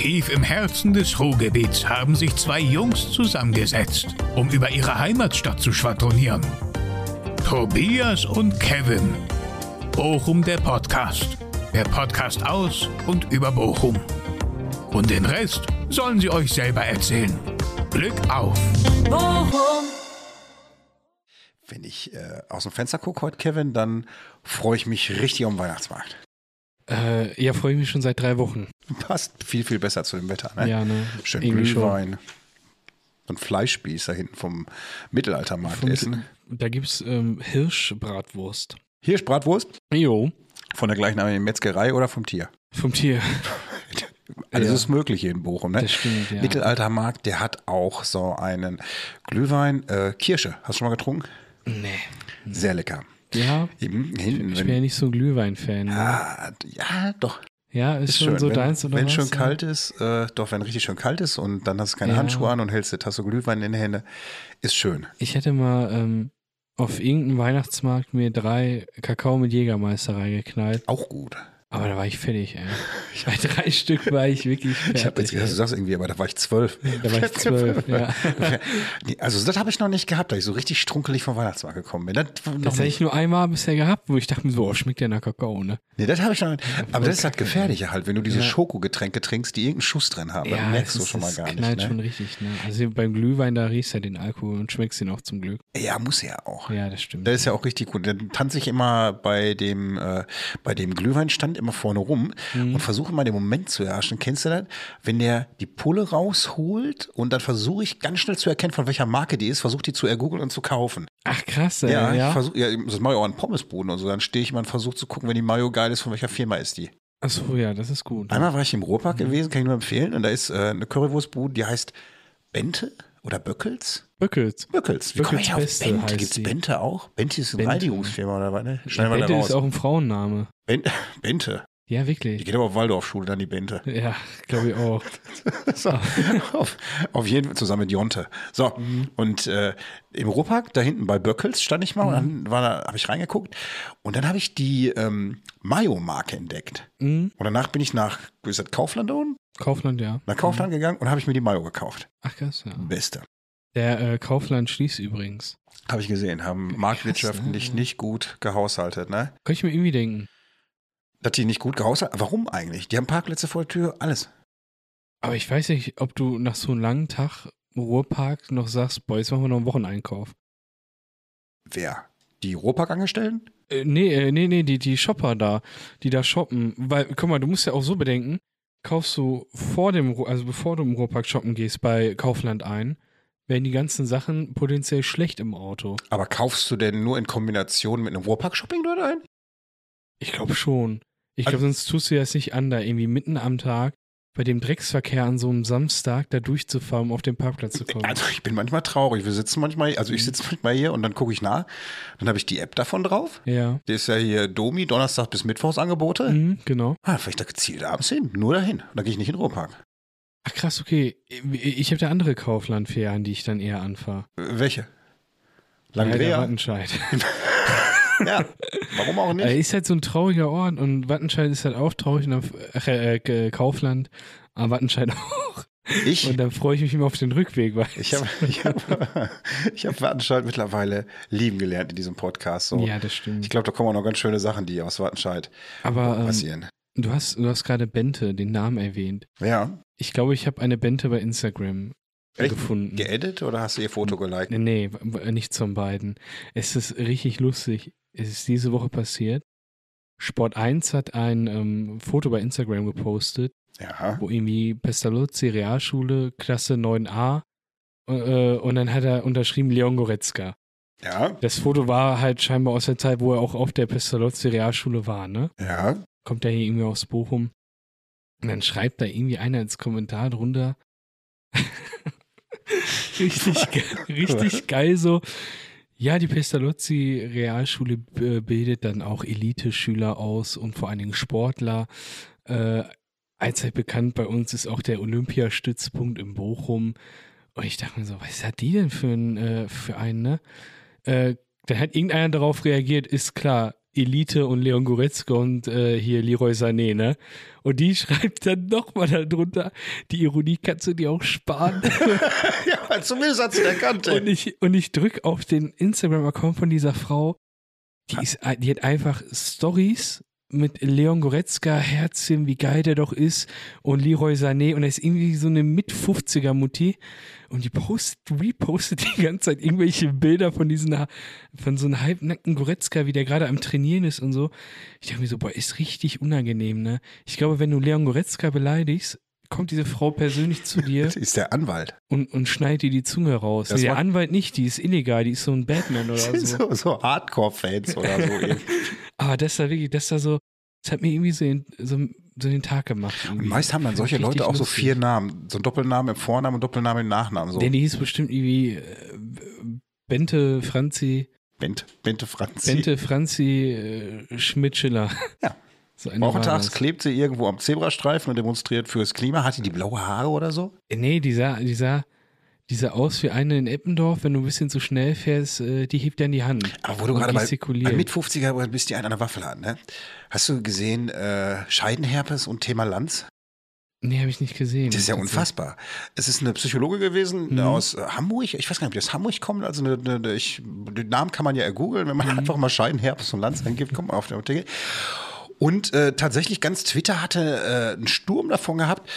Tief im Herzen des Ruhrgebiets haben sich zwei Jungs zusammengesetzt, um über ihre Heimatstadt zu schwadronieren. Tobias und Kevin. Bochum der Podcast. Der Podcast aus und über Bochum. Und den Rest sollen sie euch selber erzählen. Glück auf! Bochum. Wenn ich äh, aus dem Fenster gucke heute, Kevin, dann freue ich mich richtig am Weihnachtsmarkt. Äh, ja, freue ich mich schon seit drei Wochen. Passt viel, viel besser zu dem Wetter. Ne? Ja, ne? Schön Irgendwie Glühwein. So ein Fleischspieß da hinten vom Mittelaltermarkt Vom- essen. Da gibt's ähm, Hirschbratwurst. Hier ist Bratwurst Jo, von der gleichnamigen Metzgerei oder vom Tier. vom Tier. Alles Ja. ist möglich hier in Bochum. Ne? Das stimmt, ja. Mittelaltermarkt, der hat auch so einen Glühwein, äh, Kirsche. Hast du schon mal getrunken? Nee. Sehr lecker. Ja, Eben hinten, ich bin ja nicht so ein Glühwein-Fan. Ne? ah, ja, doch. Ja, ist, Ist schon schön. so wenn, deins oder wenn was? schön ja? kalt ist, äh, doch, wenn richtig schön kalt ist und dann hast du keine Ja. Handschuhe an und hältst eine Tasse Glühwein in die Hände, ist schön. Ich hätte mal ähm, auf irgendeinem Weihnachtsmarkt mir drei Kakao mit Jägermeister reingeknallt. Auch gut. Aber da war ich fertig, ey. Bei drei Stück war ich wirklich fertig. Ich habe jetzt gedacht, du sagst irgendwie, aber da war ich zwölf. Da war ich zwölf, ja. Also das habe ich noch nicht gehabt, da ich so richtig strunkelig vom Weihnachtsmarkt gekommen bin. Das, Das habe ich nur einmal bisher gehabt, wo ich dachte mir so, oh, schmeckt ja nach Kakao, ne? Nee, das habe ich noch nicht. Aber das ist halt gefährlicher halt, wenn du diese Ja. Schokogetränke trinkst, die irgendeinen Schuss drin haben. dann merkst du schon mal gar knallt nicht. schon Ne? richtig, ne? Also beim Glühwein, da riechst du ja den Alkohol und schmeckst ihn auch zum Glück. Ja, muss ja auch. Ja, das stimmt. Das ist ja auch richtig gut. Dann tanze ich immer bei dem, äh, bei dem Glühweinstand immer vorne rum Mhm. und versuche mal den Moment zu erhaschen. Kennst du das? Wenn der die Pulle rausholt und dann versuche ich ganz schnell zu erkennen, von welcher Marke die ist, versuche die zu ergoogeln und zu kaufen. Ach krass, ey, Ja, ja. ich versuche, ja, das mache ich auch an Pommesbuden und so. Dann stehe ich mal und versuche zu gucken, wenn die Mayo geil ist, von welcher Firma ist die. Achso, ja, das ist gut. Einmal war ich im Ruhrpark Mhm. gewesen, kann ich nur empfehlen. Und da ist äh, eine Currywurstbude, die heißt Bente oder Böckels? Böckels. Böckels. Wie komme Böckels ich auf Bente? Gibt's die. Bente auch? Bente ist eine Bente. Reinigungsfirma oder was? Ne? Schneiden wir da Bente raus. ist auch ein Frauenname. Ben Bente. Ja, Die wirklich. geht aber auf Waldorfschule, dann die Bente. Ja, glaube ich auch. So, auf, auf jeden Fall zusammen mit Jonte. So, Mhm. und äh, im Ruhrpark, da hinten bei Böckels stand ich mal und dann war da, habe ich reingeguckt und dann habe ich die ähm, Mayo-Marke entdeckt. Mhm. Und danach bin ich nach, ist das, Kaufland unten? Kaufland, ja. Nach Kaufland gegangen und habe ich mir die Mayo gekauft. Ach krass, ja. Beste. Der äh, Kaufland schließt übrigens. Habe ich gesehen, haben marktwirtschaftlich ne? nicht gut gehaushaltet, ne? Könnte ich mir irgendwie denken. Dass die nicht gut gehaushaltet Warum eigentlich? Die haben Parkplätze vor der Tür, alles. Aber ich weiß nicht, ob du nach so einem langen Tag im Ruhrpark noch sagst, boah, jetzt machen wir noch einen Wocheneinkauf. Wer? Die Ruhrparkangestellten? Äh, nee, äh, nee, nee, die, die Shopper da, die da shoppen. Weil, guck mal, du musst ja auch so bedenken, kaufst du vor dem, also bevor du im Ruhrpark shoppen gehst bei Kaufland ein, werden die ganzen Sachen potenziell schlecht im Auto. Aber kaufst du denn nur in Kombination mit einem Ruhrpark-Shopping dort ein? Ich glaube schon. Ich Also- glaube, sonst tust du das nicht an, da irgendwie mitten am Tag bei dem Drecksverkehr an so einem Samstag da durchzufahren, um auf den Parkplatz zu kommen. Also ich bin manchmal traurig. Wir sitzen manchmal, also ich sitze manchmal hier und dann gucke ich nach. Dann habe ich die App davon drauf. ja. Die ist ja hier Domi, Donnerstag bis Mittwochs Angebote. Mhm, genau. Ah, vielleicht da gezielt abends hin. Nur dahin. Da gehe ich nicht in den Ruhrpark. Ach krass, okay. Ich habe da andere Kauflandferien, die ich dann eher anfahre. Äh, Welche? Ja, der Langdreher? Wattenscheid. Ja. Warum auch Äh, nicht? ist halt so ein trauriger Ort und Wattenscheid ist halt auch traurig und dann, ach, äh, äh, Kaufland, aber Wattenscheid auch. Ich, Und dann freue ich mich immer auf den Rückweg, weil ich habe ich hab, ich hab Wattenscheid mittlerweile lieben gelernt in diesem Podcast. So. Ja, das stimmt. Ich glaube, da kommen auch noch ganz schöne Sachen, die aus Wattenscheid aber ähm, passieren. du hast, du hast gerade Bente, den Namen erwähnt. Ja. Ich glaube, ich habe eine Bente bei Instagram Echt? gefunden. Geedit oder hast du ihr Foto geliked? Nee, nee, nicht zum beiden. Es ist richtig lustig. Es ist diese Woche passiert. Sport 1 hat ein ähm, Foto bei Instagram gepostet, Ja. wo irgendwie Pestalozzi Realschule, Klasse 9a, äh, und dann hat er unterschrieben Leon Goretzka. Ja. Das Foto war halt scheinbar aus der Zeit, wo er auch auf der Pestalozzi Realschule war, ne? Ja. Kommt er hier irgendwie aus Bochum. Und dann schreibt da irgendwie einer ins Kommentar drunter. richtig, ge richtig geil so. Ja, die Pestalozzi Realschule äh, bildet dann auch Elite-Schüler aus und vor allen Dingen Sportler. Äh, allzeit bekannt bei uns ist auch der Olympiastützpunkt in Bochum. Und ich dachte mir so, was hat die denn für, ein, äh, für einen, ne? Äh, dann hat irgendeiner darauf reagiert, ist klar, Elite und Leon Goretzka und äh, hier Leroy Sané, ne? Und die schreibt dann nochmal darunter, die Ironie kannst du dir auch sparen. ja, zumindest hat sie erkannt. und ich, und ich drück auf den Instagram-Account von dieser Frau, die, ist, die hat einfach Stories mit Leon Goretzka, Herzchen, wie geil der doch ist, und Leroy Sané, und er ist irgendwie so eine Mit-50er-Mutti, und die post, repostet die ganze Zeit irgendwelche Bilder von diesen, von so einem halbnackten Goretzka, wie der gerade am Trainieren ist und so. Ich dachte mir so, boah, ist richtig unangenehm, ne? Ich glaube, wenn du Leon Goretzka beleidigst, kommt diese Frau persönlich zu dir. Das ist der Anwalt. Und, und schneidet dir die Zunge raus. Nee, der Anwalt nicht, die ist illegal, die ist so ein Batman oder so. so. So Hardcore-Fans oder so. Aber das war wirklich, das war so, das hat mir irgendwie so, in, so, so den Tag gemacht. Irgendwie. Meist haben dann solche Leute auch lustig. so vier Namen. So ein Doppelnamen im Vornamen und Doppelnamen im Nachnamen. So. Denn die hieß bestimmt irgendwie äh, Bente Franzi. Bente, Bente Franzi. Bente Franzi äh, Schmidt-Schiller. Ja. So Wochentags klebt sie irgendwo am Zebrastreifen und demonstriert fürs Klima. Hat sie die blaue Haare oder so? Nee, die sah, die sah, die sah aus wie eine in Eppendorf, wenn du ein bisschen zu schnell fährst, äh, die hebt dir in die Hand. Aber wo du gerade bei, bei mit 50er bist, die einen an der Waffel hat, ne? Hast du gesehen, äh, Scheidenherpes und Thema Lanz? Nee, habe ich nicht gesehen. Das ist ja unfassbar. Es ist eine Psychologe gewesen mhm. aus äh, Hamburg. Ich weiß gar nicht, ob die aus Hamburg kommt. Also eine, eine, ich, den Namen kann man ja ergoogeln, wenn man mhm. einfach mal Scheidenherpes und Lanz eingibt, kommt man auf den Artikel. Und äh, tatsächlich ganz Twitter hatte äh, einen Sturm davon gehabt.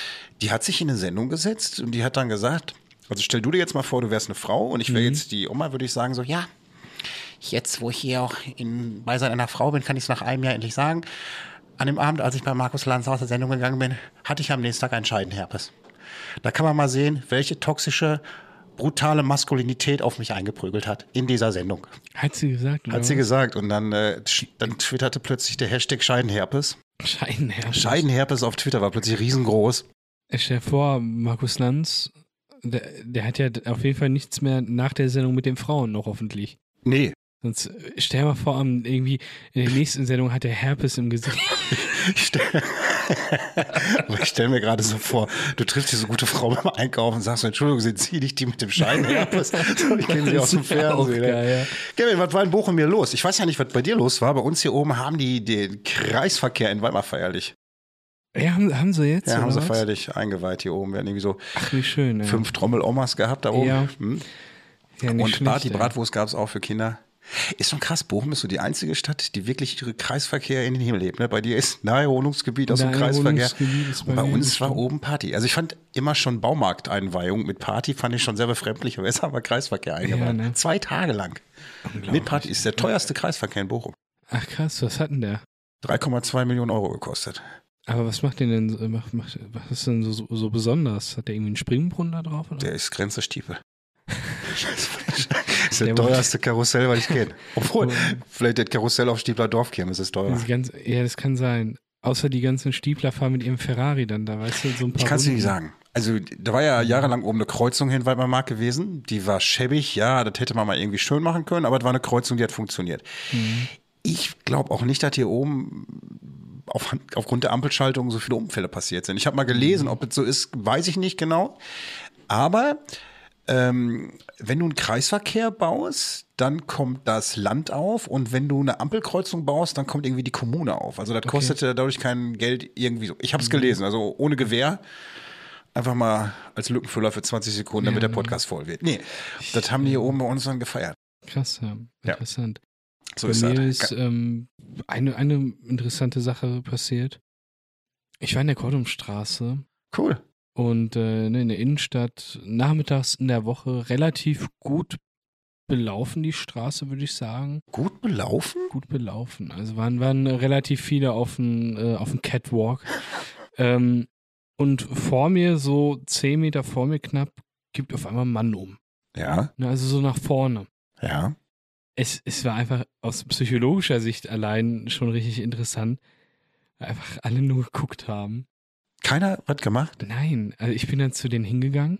Die hat sich in eine Sendung gesetzt und die hat dann gesagt, also stell du dir jetzt mal vor, du wärst eine Frau und ich wäre mhm. jetzt die Oma, würde ich sagen so, ja, jetzt wo ich hier auch in Beisein einer Frau bin, kann ich es nach einem Jahr endlich sagen. An dem Abend, als ich bei Markus Lanz aus der Sendung gegangen bin, hatte ich am nächsten Tag einen Scheidenherpes. Da kann man mal sehen, welche toxische brutale Maskulinität auf mich eingeprügelt hat in dieser Sendung. Hat sie gesagt? Hat sie gesagt. Und dann, äh, dann twitterte plötzlich der Hashtag Scheidenherpes. Scheidenherpes. Scheidenherpes auf Twitter war plötzlich riesengroß. Ich stell vor, Markus Lanz, der, der hat ja auf jeden Fall nichts mehr nach der Sendung mit den Frauen noch hoffentlich. Nee, Sonst äh, stell mal vor, irgendwie in der nächsten Sendung hat er Herpes im Gesicht. ich stelle stell mir gerade so vor, du triffst diese gute Frau beim Einkaufen und sagst, Entschuldigung, sind Sie nicht die mit dem Scheinherpes? ich kenne sie aus dem Fernsehen. Geil, ja. Kevin, was war in Bochum hier los? Ich weiß ja nicht, was bei dir los war. Bei uns hier oben haben die den Kreisverkehr in Weimar feierlich. Ja, haben, haben sie jetzt? Ja, haben sie feierlich eingeweiht hier oben. Wir hatten irgendwie so Ach, wie schön, ja. fünf Trommel-Omas gehabt da oben. Ja. Hm. Ja, und Party, Bratwurst gab es auch für Kinder. Ist schon krass, Bochum ist so die einzige Stadt, die wirklich ihre Kreisverkehr in den Himmel lebt. Ne? Bei dir ist Naherholungsgebiet aus dem Kreisverkehr. Bei, bei uns war oben Party. Also ich fand immer schon Baumarkteinweihung mit Party, fand ich schon sehr befremdlich, aber jetzt haben wir Kreisverkehr eingeweiht. Ja, ne? Zwei Tage lang. Mit Party ist der teuerste Kreisverkehr in Bochum. Ach krass, was hat denn der? 3,2 Millionen Euro gekostet. Aber was macht den denn, macht, macht, was ist denn so, so besonders? Hat der irgendwie einen Springbrunnen da drauf? Oder? Der ist Grenze Stiefel. Das ist der teuerste Karussell, was ich kenne. Obwohl, vielleicht das Karussell auf Stiebler Dorfkirmes ist teuer. Das ganz, ja, das kann sein. Außer die ganzen Stiebler fahren mit ihrem Ferrari dann da, weißt du, so ein paar. Ich kann es dir nicht sagen. Also, da war ja jahrelang oben eine Kreuzung hin Waldmar gewesen. Die war schäbig, ja, das hätte man mal irgendwie schön machen können, aber es war eine Kreuzung, die hat funktioniert. Mhm. Ich glaube auch nicht, dass hier oben auf, aufgrund der Ampelschaltung so viele Unfälle passiert sind. Ich habe mal gelesen, ob es so ist, weiß ich nicht genau. Aber ähm, wenn du einen Kreisverkehr baust, dann kommt das Land auf und wenn du eine Ampelkreuzung baust, dann kommt irgendwie die Kommune auf. Also das okay. kostet dadurch kein Geld irgendwie so. Ich habe es mhm. gelesen, also ohne Gewehr. Einfach mal als Lückenfüller für 20 Sekunden, damit ja, der Podcast voll wird. Nee, das haben die hier oben bei uns dann gefeiert. Krass, ja. Interessant. Ja. So bei ist mir das. ist ähm, eine, eine interessante Sache passiert. Ich war in der Kordumstraße. Cool und äh, ne, in der Innenstadt nachmittags in der Woche relativ gut belaufen, die Straße, würde ich sagen. Gut belaufen? Gut belaufen. Also waren, waren relativ viele auf dem äh, auf dem Catwalk. ähm, und vor mir, so zehn Meter vor mir knapp, gibt auf einmal ein Mann um. Ja. Ne, also so nach vorne. Ja. Es, es war einfach aus psychologischer Sicht allein schon richtig interessant, einfach alle nur geguckt haben. Keiner was gemacht? Nein, also ich bin dann zu denen hingegangen,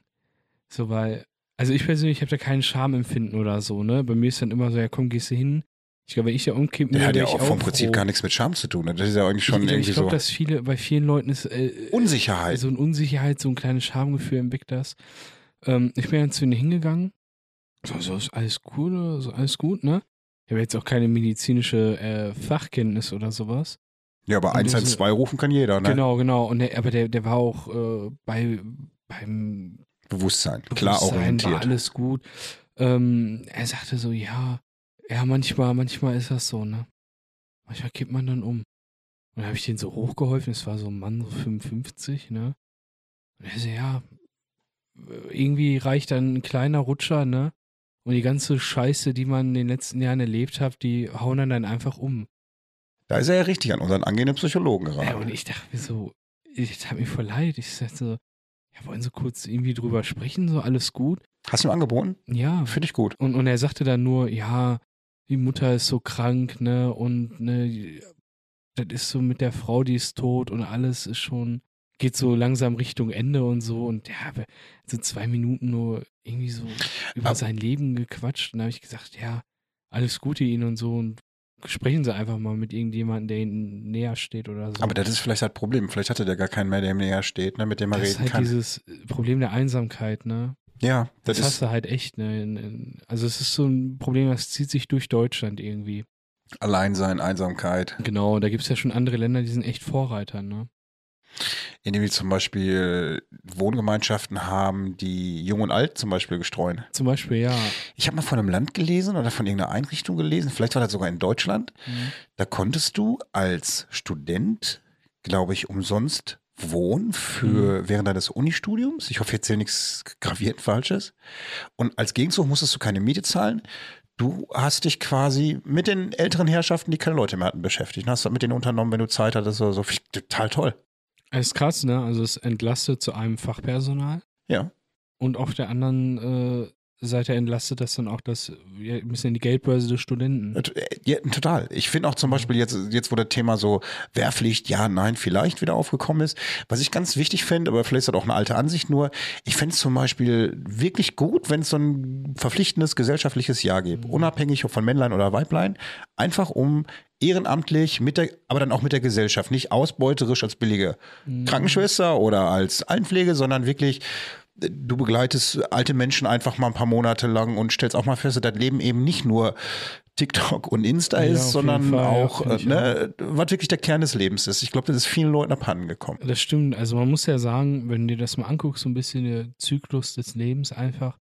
so weil, also ich persönlich habe da keinen Schamempfinden oder so, ne? Bei mir ist dann immer so, ja komm, gehst du hin. Ich glaube, wenn ich ja umkippen Der hat ja auch vom Prinzip froh. gar nichts mit Scham zu tun. Ne? Das ist ja eigentlich schon ich, irgendwie ich glaub, so. Ich glaube, dass viele, bei vielen Leuten ist äh, Unsicherheit. So ein Unsicherheit, so ein kleines Schamgefühl Big das. Ähm, ich bin dann zu denen hingegangen. So, so ist alles cool, so alles gut, ne? habe jetzt auch keine medizinische äh, Fachkenntnis oder sowas. Ja, aber Und 112 rufen kann jeder, ne? Genau, genau. Und der, aber der, der war auch äh, bei beim Bewusstsein, klar Bewusstsein war orientiert. alles gut. Ähm, er sagte so, ja, ja, manchmal, manchmal ist das so, ne? Manchmal kippt man dann um. Und dann habe ich den so hochgeholfen, es war so ein Mann, so 55, ne? Und er so, ja, irgendwie reicht dann ein kleiner Rutscher, ne? Und die ganze Scheiße, die man in den letzten Jahren erlebt hat, die hauen dann, dann einfach um. Da ist er ja richtig an unseren angehenden Psychologen Ja, gerade. und ich dachte mir so, ich tat mir voll leid. Ich sagte so, ja, wollen Sie kurz irgendwie drüber sprechen, so alles gut? Hast du ihm angeboten? Ja, Finde ich gut. Und, und er sagte dann nur, ja, die Mutter ist so krank, ne, und ne, das ist so mit der Frau, die ist tot und alles ist schon, geht so langsam Richtung Ende und so. Und ja, so zwei Minuten nur irgendwie so über Aber- sein Leben gequatscht. Und da habe ich gesagt, ja, alles Gute Ihnen und so. Und sprechen Sie einfach mal mit irgendjemandem, der Ihnen näher steht oder so. Aber das ist vielleicht das Problem. Vielleicht hatte der gar keinen mehr, der ihm näher steht, ne, mit dem er das ist reden halt kann. dieses Problem der Einsamkeit, ne? ja, das, Das, hast ist du halt echt, ne? Also es ist so ein Problem, das zieht sich durch Deutschland irgendwie. Alleinsein, Einsamkeit. Genau, da gibt es ja schon andere Länder, die sind echt Vorreiter, ne? Indem die zum Beispiel Wohngemeinschaften haben, die Jung und Alt zum Beispiel gestreuen. Zum Beispiel, ja. Ich habe mal von einem Land gelesen oder von irgendeiner Einrichtung gelesen, vielleicht war das sogar in Deutschland. Mhm. Da konntest du als Student, glaube ich, umsonst wohnen für während deines Unistudiums. Ich hoffe, ich erzähle nichts gravierend Falsches. Und als Gegenzug musstest du keine Miete zahlen. Du hast dich quasi mit den älteren Herrschaften, die keine Leute mehr hatten, beschäftigt. Und hast das mit denen unternommen, wenn du Zeit hattest oder so. Total toll. Das ist krass, ne? Also es entlastet zu einem Fachpersonal Ja. und auf der anderen äh, Seite entlastet das dann auch das ja, ein bisschen die Geldbörse des Studenten. Äh, Ja, total. Ich finde auch zum Beispiel jetzt, jetzt, wo das Thema so Wehrpflicht, ja, nein, vielleicht wieder aufgekommen ist, was ich ganz wichtig finde, aber vielleicht ist das auch eine alte Ansicht nur, ich fände es zum Beispiel wirklich gut, wenn es so ein verpflichtendes gesellschaftliches Jahr gibt, unabhängig ob von Männlein oder Weiblein, einfach um ehrenamtlich mit der, aber dann auch mit der Gesellschaft, nicht ausbeuterisch als billige Krankenschwester oder als Altenpflege, sondern wirklich du begleitest alte Menschen einfach mal ein paar Monate lang und stellst auch mal fest, dass das Leben eben nicht nur TikTok und Insta Ja, ist, sondern Fall, ja, auch, ich äh, ne, was wirklich der Kern des Lebens ist. Ich glaube, das ist vielen Leuten abhanden gekommen. Das stimmt. Also man muss ja sagen, wenn du dir das mal anguckst, so ein bisschen der Zyklus des Lebens einfach,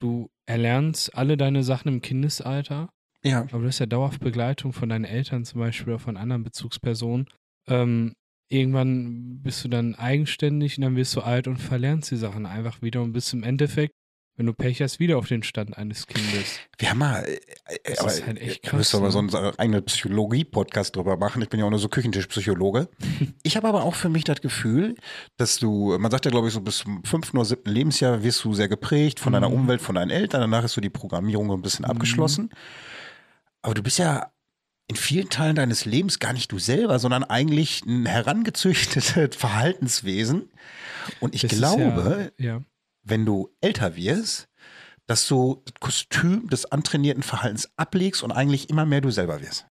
du erlernst alle deine Sachen im Kindesalter, Ja, aber du hast ja dauerhaft Begleitung von deinen Eltern zum Beispiel oder von anderen Bezugspersonen. Ähm, irgendwann bist du dann eigenständig und dann wirst du alt und verlernst die Sachen einfach wieder und bist im Endeffekt, wenn du Pech hast, wieder auf den Stand eines Kindes. wir haben mal, äh, Das aber ist halt echt wir krass, müssen aber so einen eigenen Psychologie-Podcast drüber machen. Ich bin ja auch nur so Küchentischpsychologe. ich habe aber auch für mich das Gefühl, dass du, man sagt ja, glaube ich, so bis zum fünften oder siebten Lebensjahr wirst du sehr geprägt von deiner Mhm. Umwelt, von deinen Eltern. Danach ist so die Programmierung so ein bisschen abgeschlossen. Aber du bist ja in vielen Teilen deines Lebens gar nicht du selber, sondern eigentlich ein herangezüchtetes Verhaltenswesen. Und ich Das glaube, ja, ja. wenn du älter wirst, dass du das Kostüm des antrainierten Verhaltens ablegst und eigentlich immer mehr du selber wirst.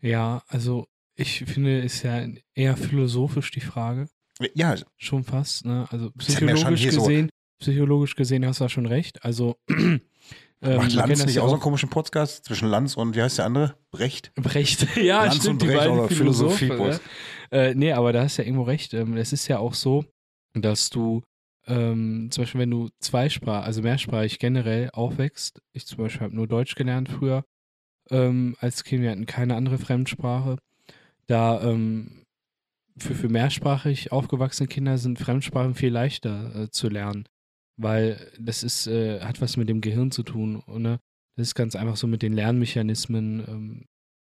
Ja, also ich finde, ist ja eher philosophisch die Frage. Ja, Schon fast, ne? Also psychologisch hier so- gesehen, psychologisch gesehen hast du da schon recht. Also ähm, macht Lanz nicht auch so einen komischen Podcast zwischen Lanz und wie heißt der andere? Brecht? Brecht. ja, Lanz stimmt, und die Brecht, beiden aber Philosophen. Philosophie-Post. Ne? Äh, nee, aber da hast du ja irgendwo recht. Ähm, es ist ja auch so, dass du ähm, zum Beispiel, wenn du zweisprachig, also mehrsprachig generell aufwächst, ich zum Beispiel habe nur Deutsch gelernt früher, ähm, als Kind, wir hatten keine andere Fremdsprache, da ähm, für, für mehrsprachig aufgewachsene Kinder sind Fremdsprachen viel leichter äh, zu lernen, weil das ist, äh, hat was mit dem Gehirn zu tun, ne? Das ist ganz einfach so mit den Lernmechanismen, ähm,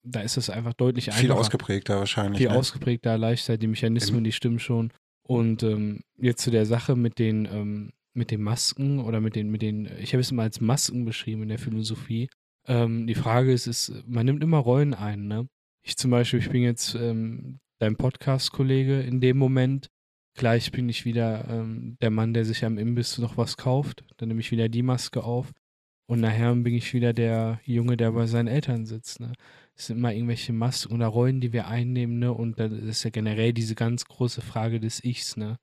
da ist es einfach deutlich Viel einfacher ausgeprägter wahrscheinlich. viel ne? ausgeprägter, leichter, die Mechanismen, Im- die stimmen schon. Und ähm, jetzt zu der Sache mit den, ähm, mit den Masken oder mit den, mit den, ich habe es immer als Masken beschrieben in der Philosophie. Ähm, die Frage ist, ist, man nimmt immer Rollen ein, ne? Ich zum Beispiel, ich bin jetzt ähm, dein Podcast-Kollege in dem Moment. Gleich bin ich wieder ähm, der Mann, der sich am Imbiss noch was kauft. Dann nehme ich wieder die Maske auf. Und nachher bin ich wieder der Junge, der bei seinen Eltern sitzt. Ne? Es sind immer irgendwelche Masken oder Rollen, die wir einnehmen, ne? Und das ist ja generell diese ganz große Frage des Ichs, ne?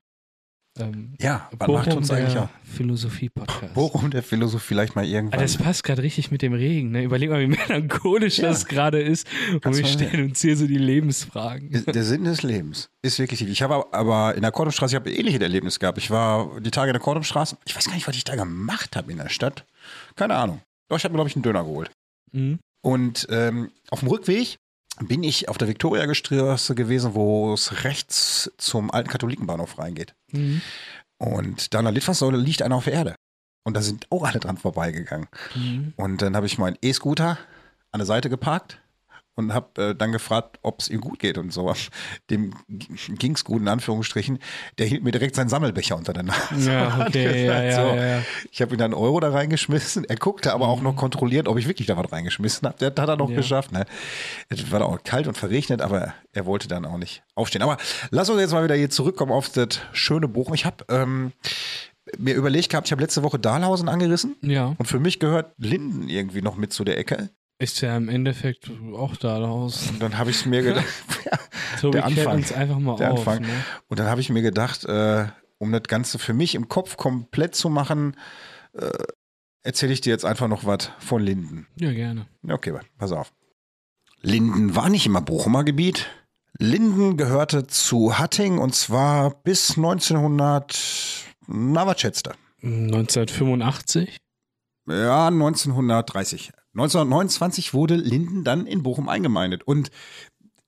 Ähm, Ja, wann macht uns eigentlich der auch? Philosophie-Podcast. Bochum der Philosophie vielleicht mal irgendwann. das passt gerade richtig mit dem Regen. Ne? Überleg mal, wie melancholisch Ja. das gerade ist. Und Kannst wir stellen uns hier so die Lebensfragen. Der Sinn des Lebens ist wirklich. Ich habe aber in der Kordomstraße, ich habe ein ähnliches Erlebnis gehabt. Ich war die Tage in der Kordomstraße. Ich weiß gar nicht, was ich da gemacht habe in der Stadt. Keine Ahnung. Doch, ich habe mir, glaube ich, einen Döner geholt. Mhm. Und ähm, auf dem Rückweg bin ich auf der Viktoriastraße gewesen, wo es rechts zum alten Katholikenbahnhof reingeht. Mhm. Und da an der Litfaßsäule liegt einer auf der Erde. Und da sind auch alle dran vorbeigegangen. Mhm. Und dann habe ich meinen E-Scooter an der Seite geparkt und habe äh, dann gefragt, ob es ihm gut geht und so. Dem ging es gut, in Anführungsstrichen. Der hielt mir direkt seinen Sammelbecher unter der Nase. Ja, okay, ja, ja, so. ja. Ich habe ihm dann einen Euro da reingeschmissen. Er guckte aber auch noch kontrolliert, ob ich wirklich da was reingeschmissen habe. Das hat er noch geschafft. Ne? Es war auch kalt und verregnet, aber er wollte dann auch nicht aufstehen. Aber lass uns jetzt mal wieder hier zurückkommen auf das schöne Bochum. Ich habe ähm, mir überlegt gehabt, ich habe letzte Woche Dahlhausen angerissen. Ja, Und für mich gehört Linden irgendwie noch mit zu der Ecke. Ist ja im Endeffekt auch da raus. Und dann habe ich mir gedacht, Tobi Der Anfang. uns einfach mal der auf. Anfang. Ne? Und dann habe ich mir gedacht, äh, um das Ganze für mich im Kopf komplett zu machen, äh, erzähle ich dir jetzt einfach noch was von Linden. Ja, gerne. Okay, pass auf. Linden war nicht immer Bochumer Gebiet. Linden gehörte zu Hatting und zwar bis 1900, na was schätzt du? 1985? Ja, 1930. 1929 wurde Linden dann in Bochum eingemeindet und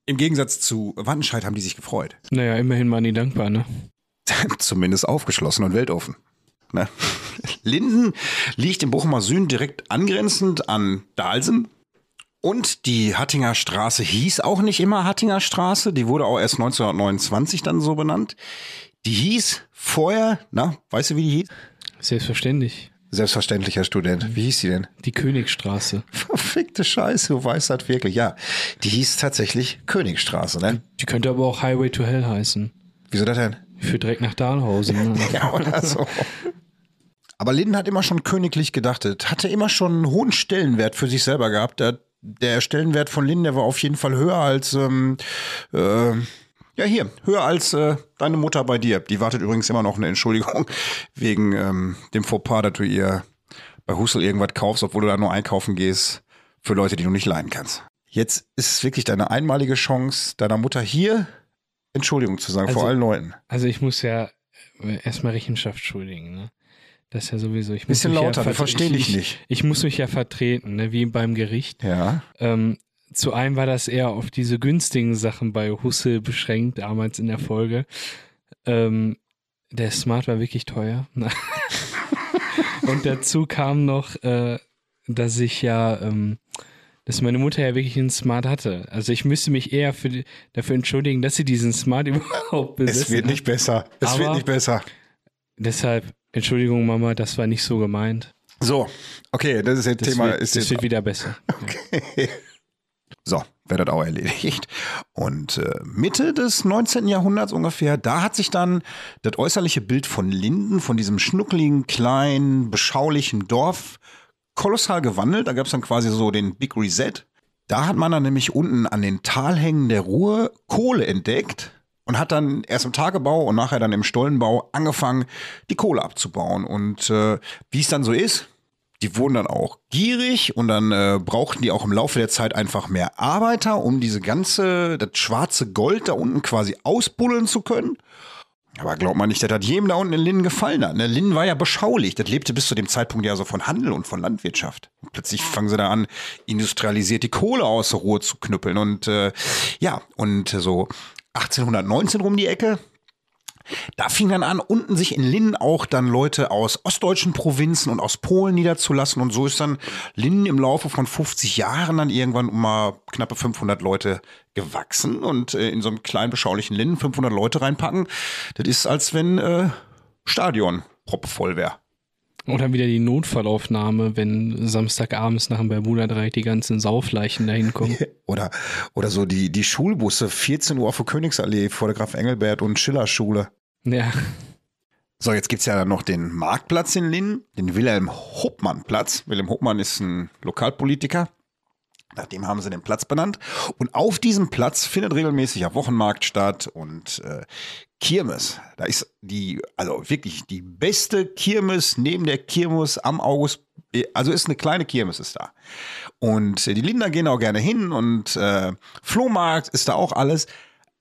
im Gegensatz zu Wattenscheid haben die sich gefreut. Naja, immerhin waren die dankbar, ne? Zumindest aufgeschlossen und weltoffen. Ne? Linden liegt im Bochumer Süden direkt angrenzend an Dahlsem. Und die Hattinger Straße hieß auch nicht immer Hattinger Straße. Die wurde auch erst 1929 dann so benannt. Die hieß vorher, na, weißt du, wie die hieß? Selbstverständlich. Selbstverständlicher Student. Wie hieß die denn? Die Königstraße. Verfickte Scheiße, du weißt das wirklich. Ja, die hieß tatsächlich Königstraße, ne? Die könnte aber auch Highway to Hell heißen. Wieso das denn? Für direkt nach Dahlhausen. Ne? Ja, oder so. Aber Linden hat immer schon königlich gedachtet, hatte immer schon einen hohen Stellenwert für sich selber gehabt. Der, der Stellenwert von Linden, der war auf jeden Fall höher als, ähm, äh, ja hier, höher als äh, deine Mutter bei dir. Die wartet übrigens immer noch eine Entschuldigung wegen ähm, dem Fauxpas, dass du ihr bei Husel irgendwas kaufst, obwohl du da nur einkaufen gehst für Leute, die du nicht leiden kannst. Jetzt ist es wirklich deine einmalige Chance, deiner Mutter hier Entschuldigung zu sagen Also- vor allen Leuten. Also ich muss ja äh, erstmal Rechenschaft schuldigen, ne? Das ist ja sowieso. Ich muss Bisschen mich lauter, ja wir verstehen ich, dich ich, nicht. Ich muss mich ja vertreten, ne? wie beim Gericht. Ja. Ähm, zu einem war das eher auf diese günstigen Sachen bei Hussel beschränkt, damals in der Folge. Ähm, der Smart war wirklich teuer. Und dazu kam noch, äh, dass ich ja, ähm, dass meine Mutter ja wirklich einen Smart hatte. Also ich müsste mich eher für, dafür entschuldigen, dass sie diesen Smart überhaupt besitzt. Es wird nicht besser. Es Aber- wird nicht besser. Deshalb, Entschuldigung, Mama, das war nicht so gemeint. So, okay, das ist das Das, Thema. wird, ist das jetzt wird wieder besser. so, wäre das auch erledigt. Und äh, Mitte des 19. Jahrhunderts ungefähr, da hat sich dann das äußerliche Bild von Linden, von diesem schnuckligen, kleinen, beschaulichen Dorf kolossal gewandelt. Da gab es dann quasi so den Big Reset. Da hat man dann nämlich unten an den Talhängen der Ruhr Kohle entdeckt und hat dann erst im Tagebau und nachher dann im Stollenbau angefangen, die Kohle abzubauen. Und äh, wie es dann so ist, die wurden dann auch gierig und dann äh, brauchten die auch im Laufe der Zeit einfach mehr Arbeiter, um diese ganze, das schwarze Gold da unten quasi ausbuddeln zu können. Aber glaubt man nicht, dass das jedem da unten in Linden gefallen hat. Ne? Linden war ja beschaulich. Das lebte bis zu dem Zeitpunkt ja so von Handel und von Landwirtschaft. Und plötzlich fangen sie da an, industrialisiert die Kohle aus der Ruhe zu knüppeln. Und äh, ja, und so 1819 rum die Ecke, da fing dann an, unten sich in Linden auch dann Leute aus ostdeutschen Provinzen und aus Polen niederzulassen. Und so ist dann Linden im Laufe von 50 Jahren dann irgendwann um mal knappe 500 Leute gewachsen. Und äh, in so einem kleinen, beschaulichen Linden 500 Leute reinpacken, das ist, als wenn äh, Stadion proppevoll wäre. Oder wieder die Notfallaufnahme, wenn Samstagabends nach dem Bermuda-Dreieck die ganzen Saufleichen dahin kommen. Oder, oder so die, die Schulbusse, 14 Uhr auf der Königsallee vor der Graf Engelbert und Schiller-Schule. Ja, So, jetzt gibt's ja dann noch den Marktplatz in Linden, den Wilhelm Hopmann-Platz. Wilhelm Hopmann ist ein Lokalpolitiker. Nach dem haben sie den Platz benannt. Und auf diesem Platz findet regelmäßig ja Wochenmarkt statt und äh, Kirmes. Da ist die, also wirklich die beste Kirmes neben der Kirmes am August. Also ist eine kleine Kirmes ist da. Und äh, die Linder gehen auch gerne hin und äh, Flohmarkt ist da auch alles.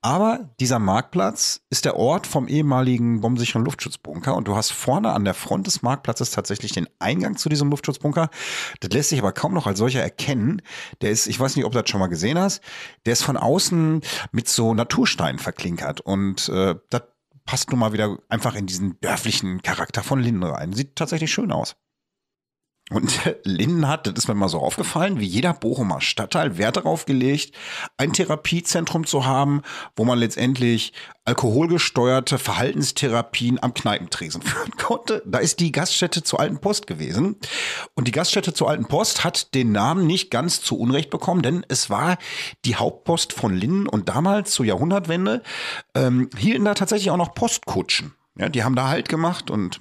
Aber dieser Marktplatz ist der Ort vom ehemaligen bombensicheren Luftschutzbunker und du hast vorne an der Front des Marktplatzes tatsächlich den Eingang zu diesem Luftschutzbunker. Das lässt sich aber kaum noch als solcher erkennen. Der ist, ich weiß nicht, ob du das schon mal gesehen hast, der ist von außen mit so Natursteinen verklinkert und äh, das passt nun mal wieder einfach in diesen dörflichen Charakter von Linden rein. Sieht tatsächlich schön aus. Und Linden hat, das ist mir mal so aufgefallen, wie jeder Bochumer Stadtteil Wert darauf gelegt, ein Therapiezentrum zu haben, wo man letztendlich alkoholgesteuerte Verhaltenstherapien am Kneipentresen führen konnte. Da ist die Gaststätte zur Alten Post gewesen. Und die Gaststätte zur Alten Post hat den Namen nicht ganz zu Unrecht bekommen, denn es war die Hauptpost von Linden und damals zur Jahrhundertwende ähm, hielten da tatsächlich auch noch Postkutschen. Ja, die haben da Halt gemacht und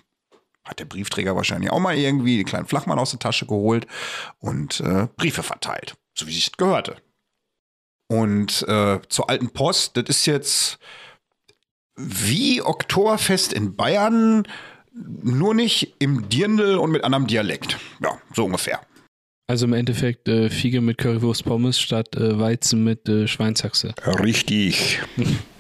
hat der Briefträger wahrscheinlich auch mal irgendwie den kleinen Flachmann aus der Tasche geholt und äh, Briefe verteilt, so wie sich das gehörte. Und äh, zur alten Post, das ist jetzt wie Oktoberfest in Bayern, nur nicht im Dirndl und mit anderem Dialekt. Ja, so ungefähr. Also im Endeffekt äh, Fiege mit Currywurst Pommes statt äh, Weizen mit äh, Schweinshaxe. Richtig.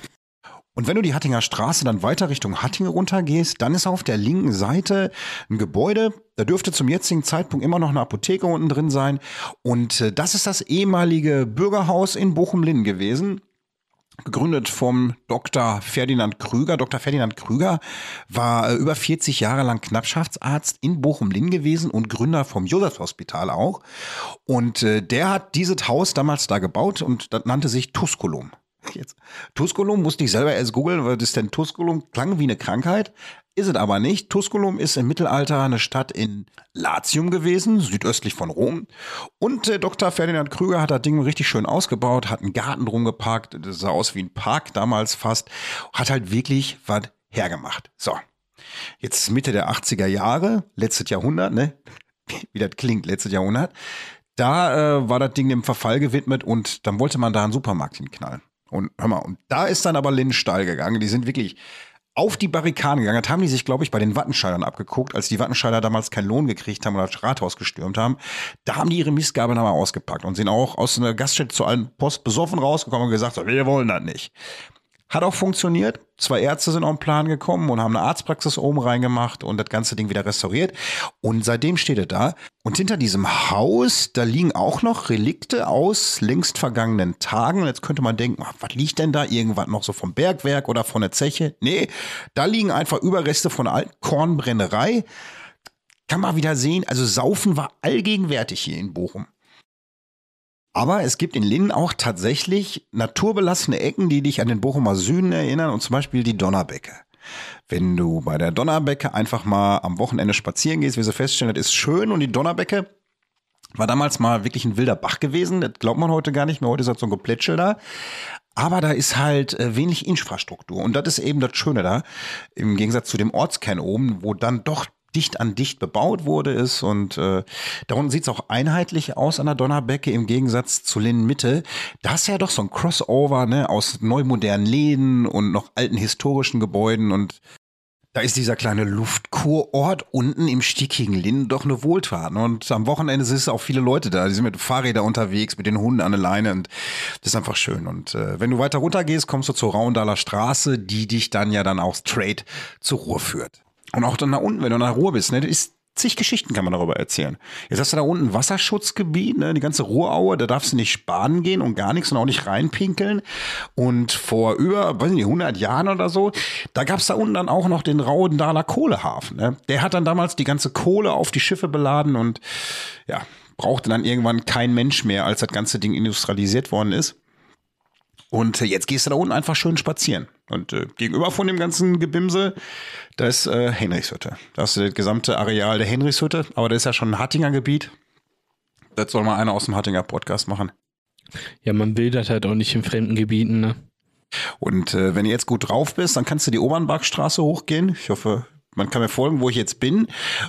Und wenn du die Hattinger Straße dann weiter Richtung Hattingen runtergehst, dann ist auf der linken Seite ein Gebäude. Da dürfte zum jetzigen Zeitpunkt immer noch eine Apotheke unten drin sein. Und äh, das ist das ehemalige Bürgerhaus in Bochum-Linn gewesen. Gegründet vom Dr. Ferdinand Krüger. Dr. Ferdinand Krüger war äh, über 40 Jahre lang Knappschaftsarzt in Bochum-Linn gewesen und Gründer vom Josefs-Hospital auch. Und äh, der hat dieses Haus damals da gebaut und das nannte sich Tusculum. Jetzt. Tusculum musste ich selber erst googeln, weil das denn Tusculum klang wie eine Krankheit. Ist es aber nicht. Tusculum ist im Mittelalter eine Stadt in Latium gewesen, südöstlich von Rom. Und äh, Dr. Ferdinand Krüger hat das Ding richtig schön ausgebaut, hat einen Garten drum geparkt, das sah aus wie ein Park damals fast, hat halt wirklich was hergemacht. So. Jetzt Mitte der 80er Jahre, letztes Jahrhundert, ne? Wie das klingt, letztes Jahrhundert. Da äh, war das Ding dem Verfall gewidmet und dann wollte man da einen Supermarkt hinknallen. Und hör mal, und da ist dann aber Lynn steil gegangen. Die sind wirklich auf die Barrikaden gegangen. Das haben die sich, glaube ich, bei den Wattenscheidern abgeguckt, als die Wattenscheider damals keinen Lohn gekriegt haben oder das Rathaus gestürmt haben. Da haben die ihre Mistgabe nochmal ausgepackt und sind auch aus einer Gaststätte zu allen Post besoffen rausgekommen und gesagt, wir wollen das nicht. Hat auch funktioniert. Zwei Ärzte sind auf den Plan gekommen und haben eine Arztpraxis oben reingemacht und das ganze Ding wieder restauriert. Und seitdem steht er da. Und hinter diesem Haus, da liegen auch noch Relikte aus längst vergangenen Tagen. Und jetzt könnte man denken, was liegt denn da? Irgendwas noch so vom Bergwerk oder von der Zeche? Nee, da liegen einfach Überreste von alten Kornbrennerei. Kann man wieder sehen. Also Saufen war allgegenwärtig hier in Bochum. Aber es gibt in Linden auch tatsächlich naturbelassene Ecken, die dich an den Bochumer Süden erinnern und zum Beispiel die Donnerbecke. Wenn du bei der Donnerbecke einfach mal am Wochenende spazieren gehst, wirst du feststellen, das ist schön und die Donnerbecke war damals mal wirklich ein wilder Bach gewesen. Das glaubt man heute gar nicht mehr. Heute ist halt so ein Geplätschel da. Aber da ist halt äh, wenig Infrastruktur. Und das ist eben das Schöne da. Im Gegensatz zu dem Ortskern oben, wo dann doch dicht an dicht bebaut wurde ist und äh, da unten sieht es auch einheitlich aus an der Donnerbecke im Gegensatz zu Linden Mitte. Da ist ja doch so ein Crossover ne, aus neumodernen Läden und noch alten historischen Gebäuden und da ist dieser kleine Luftkurort unten im stickigen Linden doch eine Wohltat. Und am Wochenende sind es auch viele Leute da. Die sind mit Fahrrädern unterwegs, mit den Hunden an der Leine und das ist einfach schön. Und äh, wenn du weiter runter gehst, kommst du zur Raundaler Straße, die dich dann ja dann auch straight zur Ruhr führt. Und auch dann da unten, wenn du nach Ruhr bist, ne, das ist zig Geschichten kann man darüber erzählen. Jetzt hast du da unten ein Wasserschutzgebiet, ne, die ganze Ruhraue, da darfst du nicht baden gehen und gar nichts und auch nicht reinpinkeln. Und vor über, weiß nicht, 100 Jahren oder so, da gab es da unten dann auch noch den Raudendaler Kohlehafen. Ne? Der hat dann damals die ganze Kohle auf die Schiffe beladen und ja, brauchte dann irgendwann kein Mensch mehr, als das ganze Ding industrialisiert worden ist. Und jetzt gehst du da unten einfach schön spazieren. Und äh, gegenüber von dem ganzen Gebimse, da ist äh, Henrichshütte. Das ist das gesamte Areal der Henrichshütte, aber das ist ja schon ein Hattinger Gebiet. Das soll mal einer aus dem Hattinger Podcast machen. Ja, man will das halt auch nicht in fremden Gebieten, ne? Und äh, wenn du jetzt gut drauf bist, dann kannst du die Obernbachstraße hochgehen. Ich hoffe, man kann mir folgen, wo ich jetzt bin.